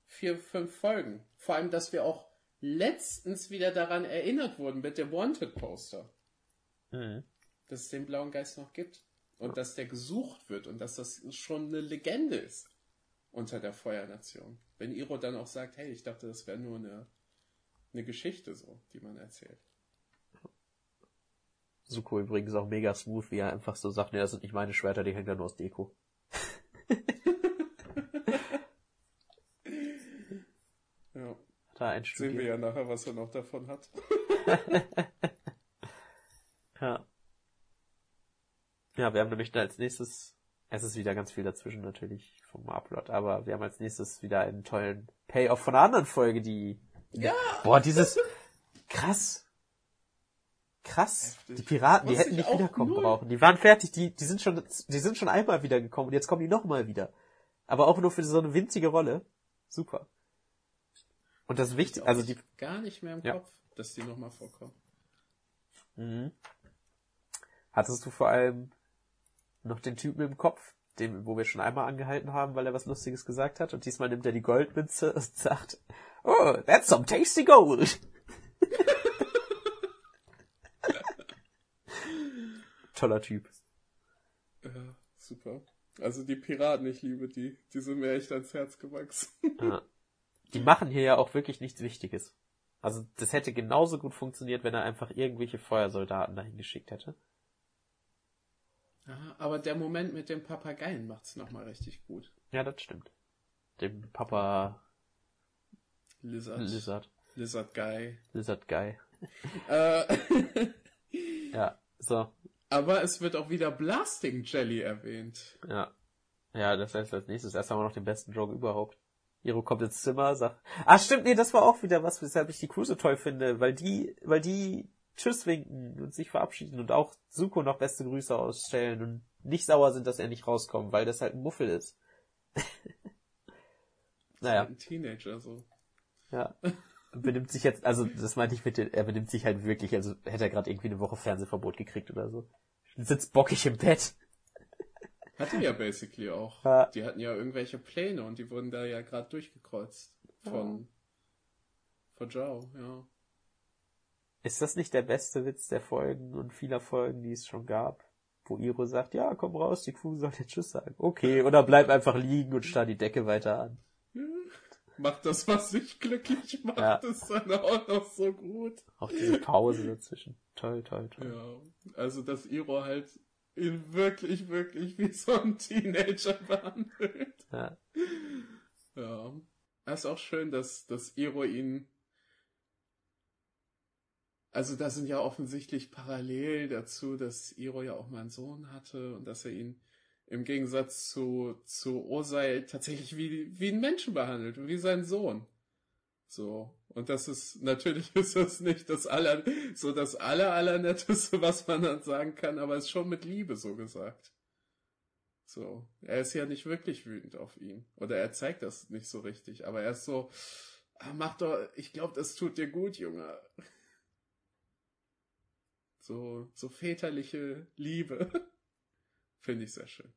vier, fünf Folgen. Vor allem, dass wir auch letztens wieder daran erinnert wurden mit dem Wanted-Poster, Mhm. dass es den blauen Geist noch gibt. Und dass der gesucht wird und dass das schon eine Legende ist unter der Feuernation. Wenn Iro dann auch sagt, hey, ich dachte, das wäre nur eine, eine Geschichte so, die man erzählt. Suko übrigens auch mega smooth, wie er einfach so sagt, nee, das sind nicht meine Schwerter, die hängen da nur aus Deko. Ja. Da Sehen wir ja nachher, was er noch davon hat. Ja. Ja, wir haben nämlich dann als nächstes, es ist wieder ganz viel dazwischen natürlich vom Upload, aber wir haben als nächstes wieder einen tollen Payoff von einer anderen Folge, die, Ja! boah, dieses, krass. Krass. Heftig. Die Piraten, die hätten ich nicht wiederkommen null. brauchen. Die waren fertig, die, die sind schon, die sind schon einmal wiedergekommen und jetzt kommen die nochmal wieder. Aber auch nur für so eine winzige Rolle. Super. Und das Wichtige, also die, Gar nicht mehr im Ja. Kopf, dass die nochmal vorkommen. Mhm. Hattest du vor allem noch den Typen im Kopf, den, wo wir schon einmal angehalten haben, weil er was Lustiges gesagt hat? Und diesmal nimmt er die Goldmünze und sagt, oh, that's some tasty gold. Toller Typ. Ja, super. Also die Piraten, ich liebe die. Die sind mir echt ans Herz gewachsen. Ja. Die machen hier ja auch wirklich nichts Wichtiges. Also das hätte genauso gut funktioniert, wenn er einfach irgendwelche Feuersoldaten dahin geschickt hätte. Ja, aber der Moment mit dem Papageien macht's nochmal richtig gut. Ja, das stimmt. Dem Papa Lizard. Lizard. Lizard Guy. Lizard Guy. Äh, Ja, so. aber es wird auch wieder Blasting Jelly erwähnt. Ja. Ja, das heißt als nächstes. Erst haben wir noch den besten Joke überhaupt. Iro kommt ins Zimmer, sagt, ah stimmt, nee, das war auch wieder was, weshalb ich die Crew so toll finde, weil die, weil die Tschüss winken und sich verabschieden und auch Suko noch beste Grüße ausstellen und nicht sauer sind, dass er nicht rauskommt, weil das halt ein Muffel ist. naja, Ein Teenager so. ja. Benimmt sich jetzt, also das meinte ich mit, den- er benimmt sich halt wirklich, also hätte er gerade irgendwie eine Woche Fernsehverbot gekriegt oder so. Sitzt bockig im Bett. Hatte ja basically auch. Ja. Die hatten ja irgendwelche Pläne und die wurden da ja gerade durchgekreuzt. Von, von Zhao, ja. Ist das nicht der beste Witz der Folgen und vieler Folgen, die es schon gab? Wo Iro sagt, ja, komm raus, die Crew soll jetzt Tschüss sagen. Okay, oder bleib einfach liegen und starr die Decke weiter an. macht das, was dich glücklich macht, Ja. ist dann auch noch so gut. Auch diese Pause dazwischen. Toll, toll, toll. Ja, also dass Iro halt ihn wirklich, wirklich wie so ein Teenager behandelt. Ja. Ja. Es ist auch schön, dass, dass Iro ihn. Also da sind ja offensichtlich parallel dazu, dass Iro ja auch mal einen Sohn hatte und dass er ihn im Gegensatz zu, zu Osei tatsächlich wie, wie einen Menschen behandelt, wie seinen Sohn. So. Und das ist, natürlich ist das nicht das aller, so das aller, allernetteste, was man dann sagen kann, aber es ist schon mit Liebe so gesagt. So. Er ist ja nicht wirklich wütend auf ihn. Oder er zeigt das nicht so richtig, aber er ist so, ah, mach doch, ich glaube, das tut dir gut, Junge. So, so väterliche Liebe. Finde ich sehr schön.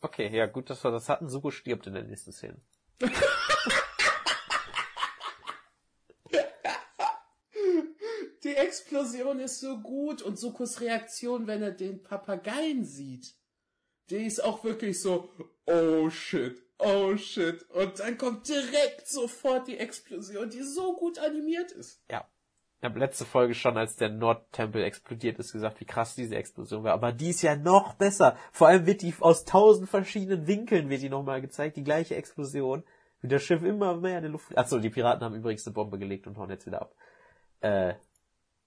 Okay, ja, gut, dass wir das hatten. Suko stirbt in der nächsten Szene. Die Explosion ist so gut und Sukos Reaktion, wenn er den Papageien sieht, die ist auch wirklich so, oh shit, oh shit. Und dann kommt direkt sofort die Explosion, die so gut animiert ist. Ja. Ich habe letzte Folge schon, als der Nordtempel explodiert ist, gesagt, wie krass diese Explosion war. Aber die ist ja noch besser. Vor allem wird die aus tausend verschiedenen Winkeln wird die nochmal gezeigt, die gleiche Explosion. Wie das Schiff immer mehr in die Luft. Achso, die Piraten haben übrigens eine Bombe gelegt und hauen jetzt wieder ab. Äh,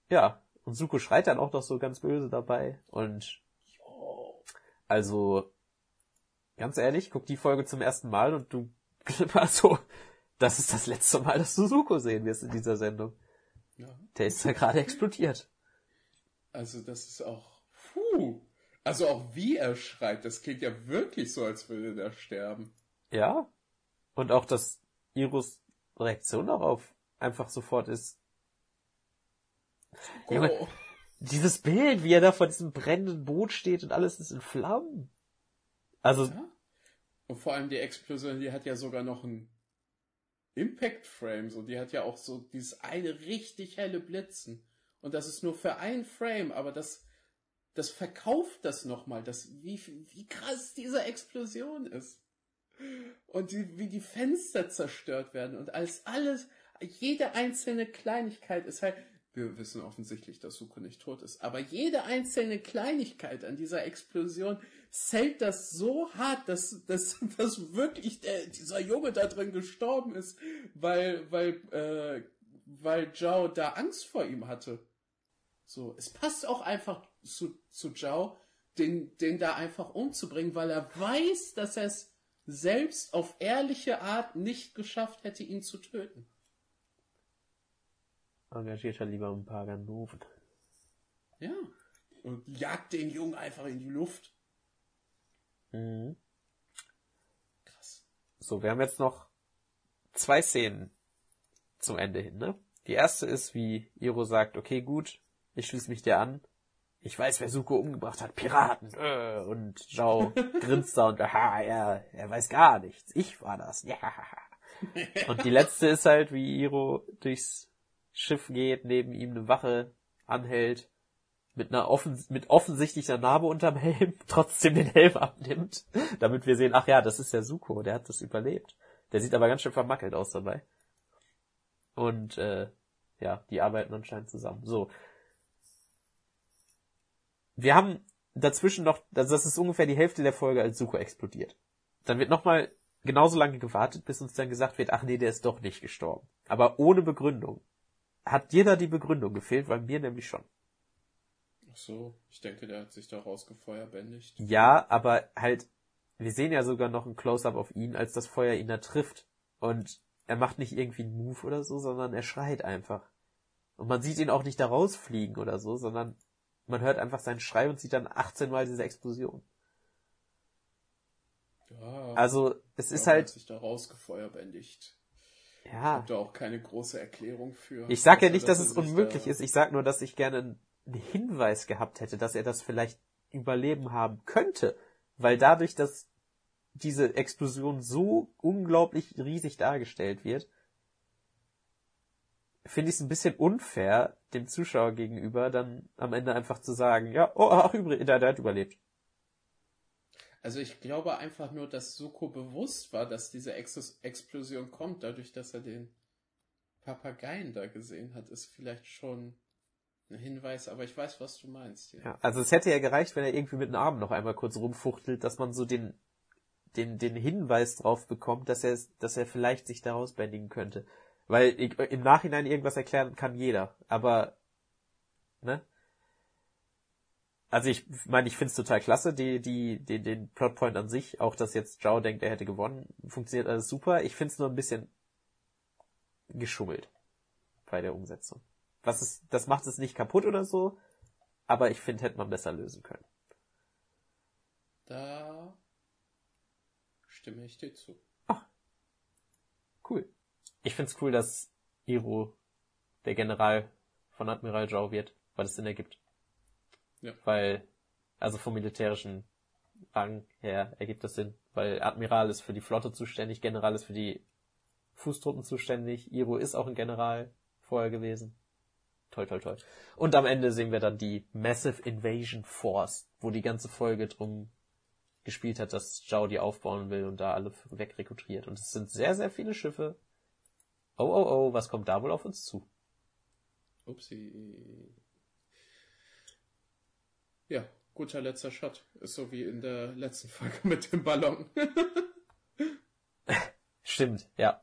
ja. Und Suko schreit dann auch noch so ganz böse dabei. Und also, ganz ehrlich, guck die Folge zum ersten Mal und du, also, das ist das letzte Mal, dass du Suko sehen wirst in dieser Sendung. Ja. Der ist ja gerade explodiert. Also das ist auch, puh. Also auch wie er schreit, das klingt ja wirklich so, als würde er sterben. Ja. Und auch, dass Iros Reaktion darauf einfach sofort ist. Oh. dieses Bild, wie er da vor diesem brennenden Boot steht und alles ist in Flammen. Also, Ja. Und vor allem die Explosion, die hat ja sogar noch ein Impact Frame, so die hat ja auch so dieses eine richtig helle Blitzen. Und das ist nur für ein Frame, aber das, das verkauft das nochmal, das, wie, wie krass diese Explosion ist. Und die, wie die Fenster zerstört werden und als alles, jede einzelne Kleinigkeit ist halt, wir wissen offensichtlich, dass Suko nicht tot ist, aber jede einzelne Kleinigkeit an dieser Explosion zählt das so hart, dass, dass, dass wirklich der, dieser Junge da drin gestorben ist, weil, weil, äh, weil Zhao da Angst vor ihm hatte. So, es passt auch einfach zu, zu Zhao, den, den da einfach umzubringen, weil er weiß, dass er es selbst auf ehrliche Art nicht geschafft hätte, ihn zu töten. Engagiert er lieber ein paar Ganoven. Ja. Und jagt den Jungen einfach in die Luft. Mhm. Krass. So, wir haben jetzt noch zwei Szenen zum Ende hin, ne? Die erste ist, wie Iro sagt, okay, gut, ich schließe mich dir an. Ich weiß, wer Suko umgebracht hat. Piraten. Äh, und Zhao grinst da und aha, er, er weiß gar nichts. Ich war das. Ja. Und die letzte ist halt, wie Iro durchs Schiff geht, neben ihm eine Wache anhält, mit einer offen, mit offensichtlicher Narbe unterm Helm, trotzdem den Helm abnimmt, damit wir sehen, ach ja, das ist der Suko, der hat das überlebt. Der sieht aber ganz schön vermackelt aus dabei. Und äh, ja, die arbeiten anscheinend zusammen. So. Wir haben dazwischen noch, also das ist ungefähr die Hälfte der Folge, als Suko explodiert. Dann wird nochmal genauso lange gewartet, bis uns dann gesagt wird, ach nee, der ist doch nicht gestorben. Aber ohne Begründung. Hat dir da die Begründung gefehlt? Weil mir nämlich schon. Ach so, ich denke, der hat sich da rausgefeuerbändigt. Ja, aber halt, wir sehen ja sogar noch ein Close-up auf ihn, als das Feuer ihn da trifft. Und er macht nicht irgendwie einen Move oder so, sondern er schreit einfach. Und man sieht ihn auch nicht da rausfliegen oder so, sondern man hört einfach seinen Schrei und sieht dann 18 Mal diese Explosion. Ja, Also, es ist er hat halt, sich da rausgefeuerbändigt. Ich ja. habe da auch keine große Erklärung für. Ich sag ja nicht, dass es unmöglich da- ist. Ich sag nur, dass ich gerne einen Hinweis gehabt hätte, dass er das vielleicht überleben haben könnte. Weil dadurch, dass diese Explosion so unglaublich riesig dargestellt wird, finde ich es ein bisschen unfair, dem Zuschauer gegenüber dann am Ende einfach zu sagen, ja, oh, ach, übrigens, der, der hat überlebt. Also ich glaube einfach nur, dass Suko bewusst war, dass diese Ex Explosion kommt, dadurch, dass er den Papageien da gesehen hat, ist vielleicht schon ein Hinweis, aber ich weiß, was du meinst. Ja. ja, also es hätte ja gereicht, wenn er irgendwie mit den Armen noch einmal kurz rumfuchtelt, dass man so den, den, den Hinweis drauf bekommt, dass er, dass er vielleicht sich daraus bändigen könnte. Weil im Nachhinein irgendwas erklären kann jeder, aber, ne? Also ich meine, ich finde es total klasse, die, die, die, den Plotpoint an sich, auch dass jetzt Zhao denkt, er hätte gewonnen, funktioniert alles super. Ich finde es nur ein bisschen geschummelt bei der Umsetzung. Was ist, das macht es nicht kaputt oder so, aber ich finde, hätte man besser lösen können. Da stimme ich dir zu. Ach, cool. Ich finde es cool, dass Iro der General von Admiral Zhao wird, weil es Sinn ergibt. Ja. Weil, also vom militärischen Rang her ergibt das Sinn, weil Admiral ist für die Flotte zuständig, General ist für die Fußtruppen zuständig, Iro ist auch ein General vorher gewesen. Toll, toll, toll. Und am Ende sehen wir dann die Massive Invasion Force, wo die ganze Folge drum gespielt hat, dass Zhao die aufbauen will und da alle wegrekrutiert. Und es sind sehr, sehr viele Schiffe. Oh, oh, oh, was kommt da wohl auf uns zu? Upsi. Ja, guter letzter Shot. Ist so wie in der letzten Folge mit dem Ballon. Stimmt, ja.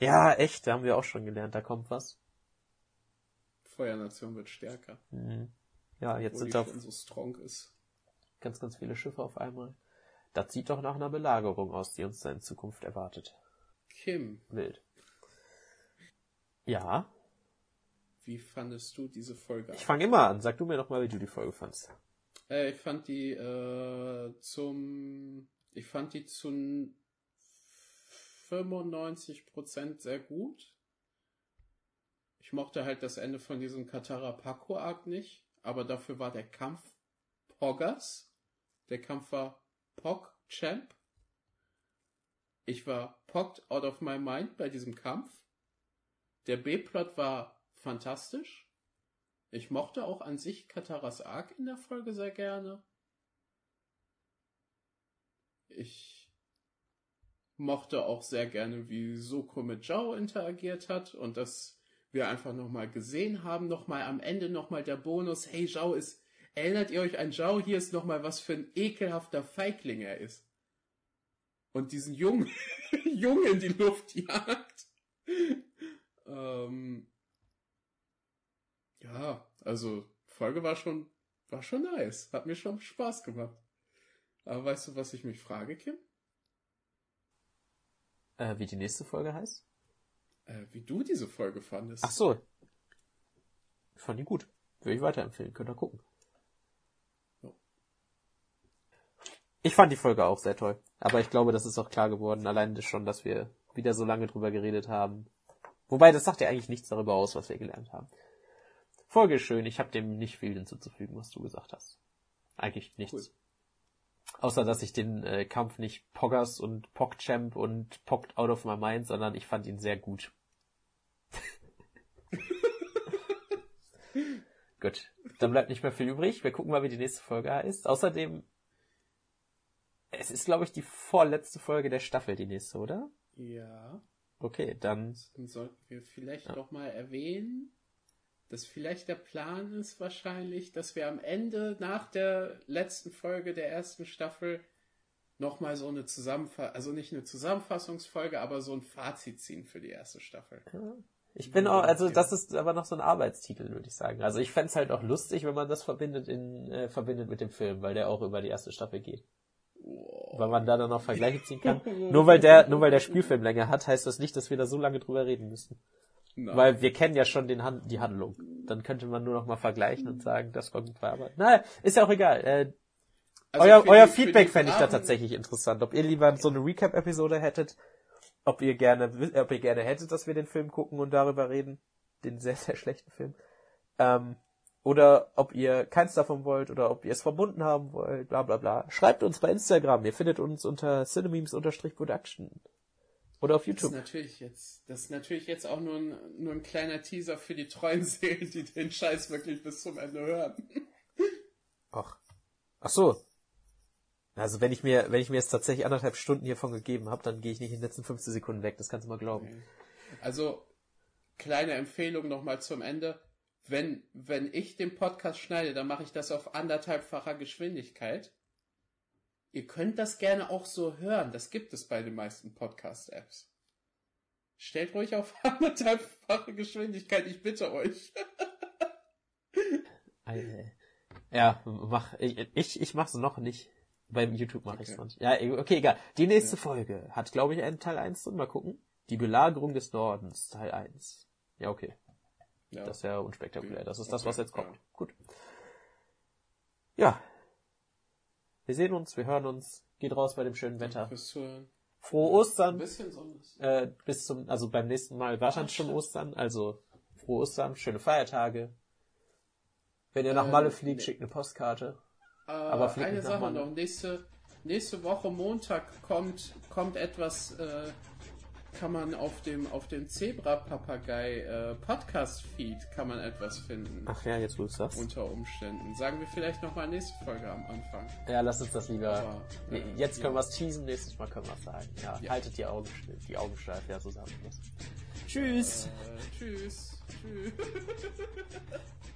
Ja, echt, da haben wir auch schon gelernt, da kommt was. Feuernation wird stärker. Mhm. Ja, jetzt sind da so strong ist. ganz, ganz viele Schiffe auf einmal. Das sieht doch nach einer Belagerung aus, die uns da in Zukunft erwartet. Kim. Wild. Ja. Wie fandest du diese Folge? Ich fange immer an. Sag du mir doch mal, wie du die Folge fandst. Äh, ich fand die äh, zum, ich fand die zu 95% sehr gut. Ich mochte halt das Ende von diesem Katara Paco Arc nicht, aber dafür war der Kampf Poggers. Der Kampf war Pog Champ. Ich war pogged out of my mind bei diesem Kampf. Der B-Plot war fantastisch. Ich mochte auch an sich Kataras Arc in der Folge sehr gerne. Ich mochte auch sehr gerne, wie Soko mit Zhao interagiert hat und dass wir einfach nochmal gesehen haben, nochmal am Ende nochmal der Bonus, hey Zhao ist, erinnert ihr euch an Zhao, hier ist nochmal was für ein ekelhafter Feigling er ist. Und diesen Jungen, Jungen in die Luft jagt. ähm, ja, also Folge war schon, war schon nice. Hat mir schon Spaß gemacht. Aber weißt du, was ich mich frage, Kim? Äh, wie die nächste Folge heißt? Äh, wie du diese Folge fandest. Ach so. Ich fand die gut. Würde ich weiterempfehlen. Könnt ihr gucken. Ich fand die Folge auch sehr toll. Aber ich glaube, das ist auch klar geworden. Allein schon, dass wir wieder so lange drüber geredet haben. Wobei, das sagt ja eigentlich nichts darüber aus, was wir gelernt haben. Folge schön. Ich habe dem nicht viel hinzuzufügen, was du gesagt hast. Eigentlich nichts. Cool. Außer, dass ich den äh, Kampf nicht Poggers und Pogchamp und Pogged out of my mind, sondern ich fand ihn sehr gut. gut. Dann bleibt nicht mehr viel übrig. Wir gucken mal, wie die nächste Folge heißt. Außerdem, es ist, glaube ich, die vorletzte Folge der Staffel, die nächste, oder? Ja. Okay, dann. Dann sollten wir vielleicht ja. noch mal erwähnen, dass vielleicht der Plan ist wahrscheinlich, dass wir am Ende nach der letzten Folge der ersten Staffel nochmal so eine Zusammenfassung, also nicht eine Zusammenfassungsfolge, aber so ein Fazit ziehen für die erste Staffel. Ich bin auch, also das ist aber noch so ein Arbeitstitel, würde ich sagen. Also ich fände es halt auch lustig, wenn man das verbindet in äh, verbindet mit dem Film, weil der auch über die erste Staffel geht. Wow. Weil man da dann noch Vergleiche ziehen kann. nur weil der, nur weil der Spielfilm länger hat, heißt das nicht, dass wir da so lange drüber reden müssen. Nein. Weil wir kennen ja schon den Han die Handlung. Dann könnte man nur noch mal vergleichen und sagen, das war gut aber Naja, ist ja auch egal. Äh, also euer euer die, Feedback fände ich da tatsächlich interessant. Ob ihr lieber so eine Recap-Episode hättet, ob ihr gerne, ob ihr gerne hättet, dass wir den Film gucken und darüber reden. Den sehr, sehr schlechten Film. Ähm, oder ob ihr keins davon wollt oder ob ihr es verbunden haben wollt, bla bla bla. Schreibt uns bei Instagram. Ihr findet uns unter cinememes-production. Oder auf YouTube. Das ist natürlich jetzt, das ist natürlich jetzt auch nur ein, nur ein kleiner Teaser für die treuen Seelen, die den Scheiß wirklich bis zum Ende hören. Ach. Ach so. Also wenn ich mir, wenn ich mir jetzt tatsächlich anderthalb Stunden hiervon gegeben habe, dann gehe ich nicht in den letzten 15 Sekunden weg. Das kannst du mal glauben. Also, kleine Empfehlung nochmal zum Ende. Wenn, wenn ich den Podcast schneide, dann mache ich das auf anderthalbfacher Geschwindigkeit. Ihr könnt das gerne auch so hören. Das gibt es bei den meisten Podcast-Apps. Stellt ruhig auf anderthalbfache Geschwindigkeit, ich bitte euch. ja, mach, ich, ich, mach's noch nicht. Beim YouTube mache okay. ich sonst. Ja, okay, egal. Die nächste ja. Folge hat, glaube ich, einen Teil 1 drin. Mal gucken. Die Belagerung des Nordens, Teil 1. Ja, okay. Ja. Das ist ja unspektakulär. Das ist okay. das, was jetzt kommt. Ja. Gut. Ja. Wir sehen uns, wir hören uns. Geht raus bei dem schönen Wetter. Frohe Ostern. Ein bisschen Äh, bis zum, also beim nächsten Mal wahrscheinlich schon Ostern. Also frohe Ostern, schöne Feiertage. Wenn ihr nach Malle fliegt, nee. schickt eine Postkarte. Äh, Aber eine Sache noch. Nächste, nächste Woche Montag kommt, kommt etwas, äh, kann man auf dem, auf dem Zebra-Papagei äh, kann man etwas finden. Ach ja, jetzt wo du sagst. Unter Umständen. Sagen wir vielleicht nochmal nächste Folge am Anfang. Ja, lass uns das lieber. Aber, äh, jetzt können ja. wir es teasen, nächstes Mal können wir es sagen. Ja, ja, haltet die Augen, die Augen steif, ja, so sagen wir Tschüss. Äh, tschüss. Tschüss.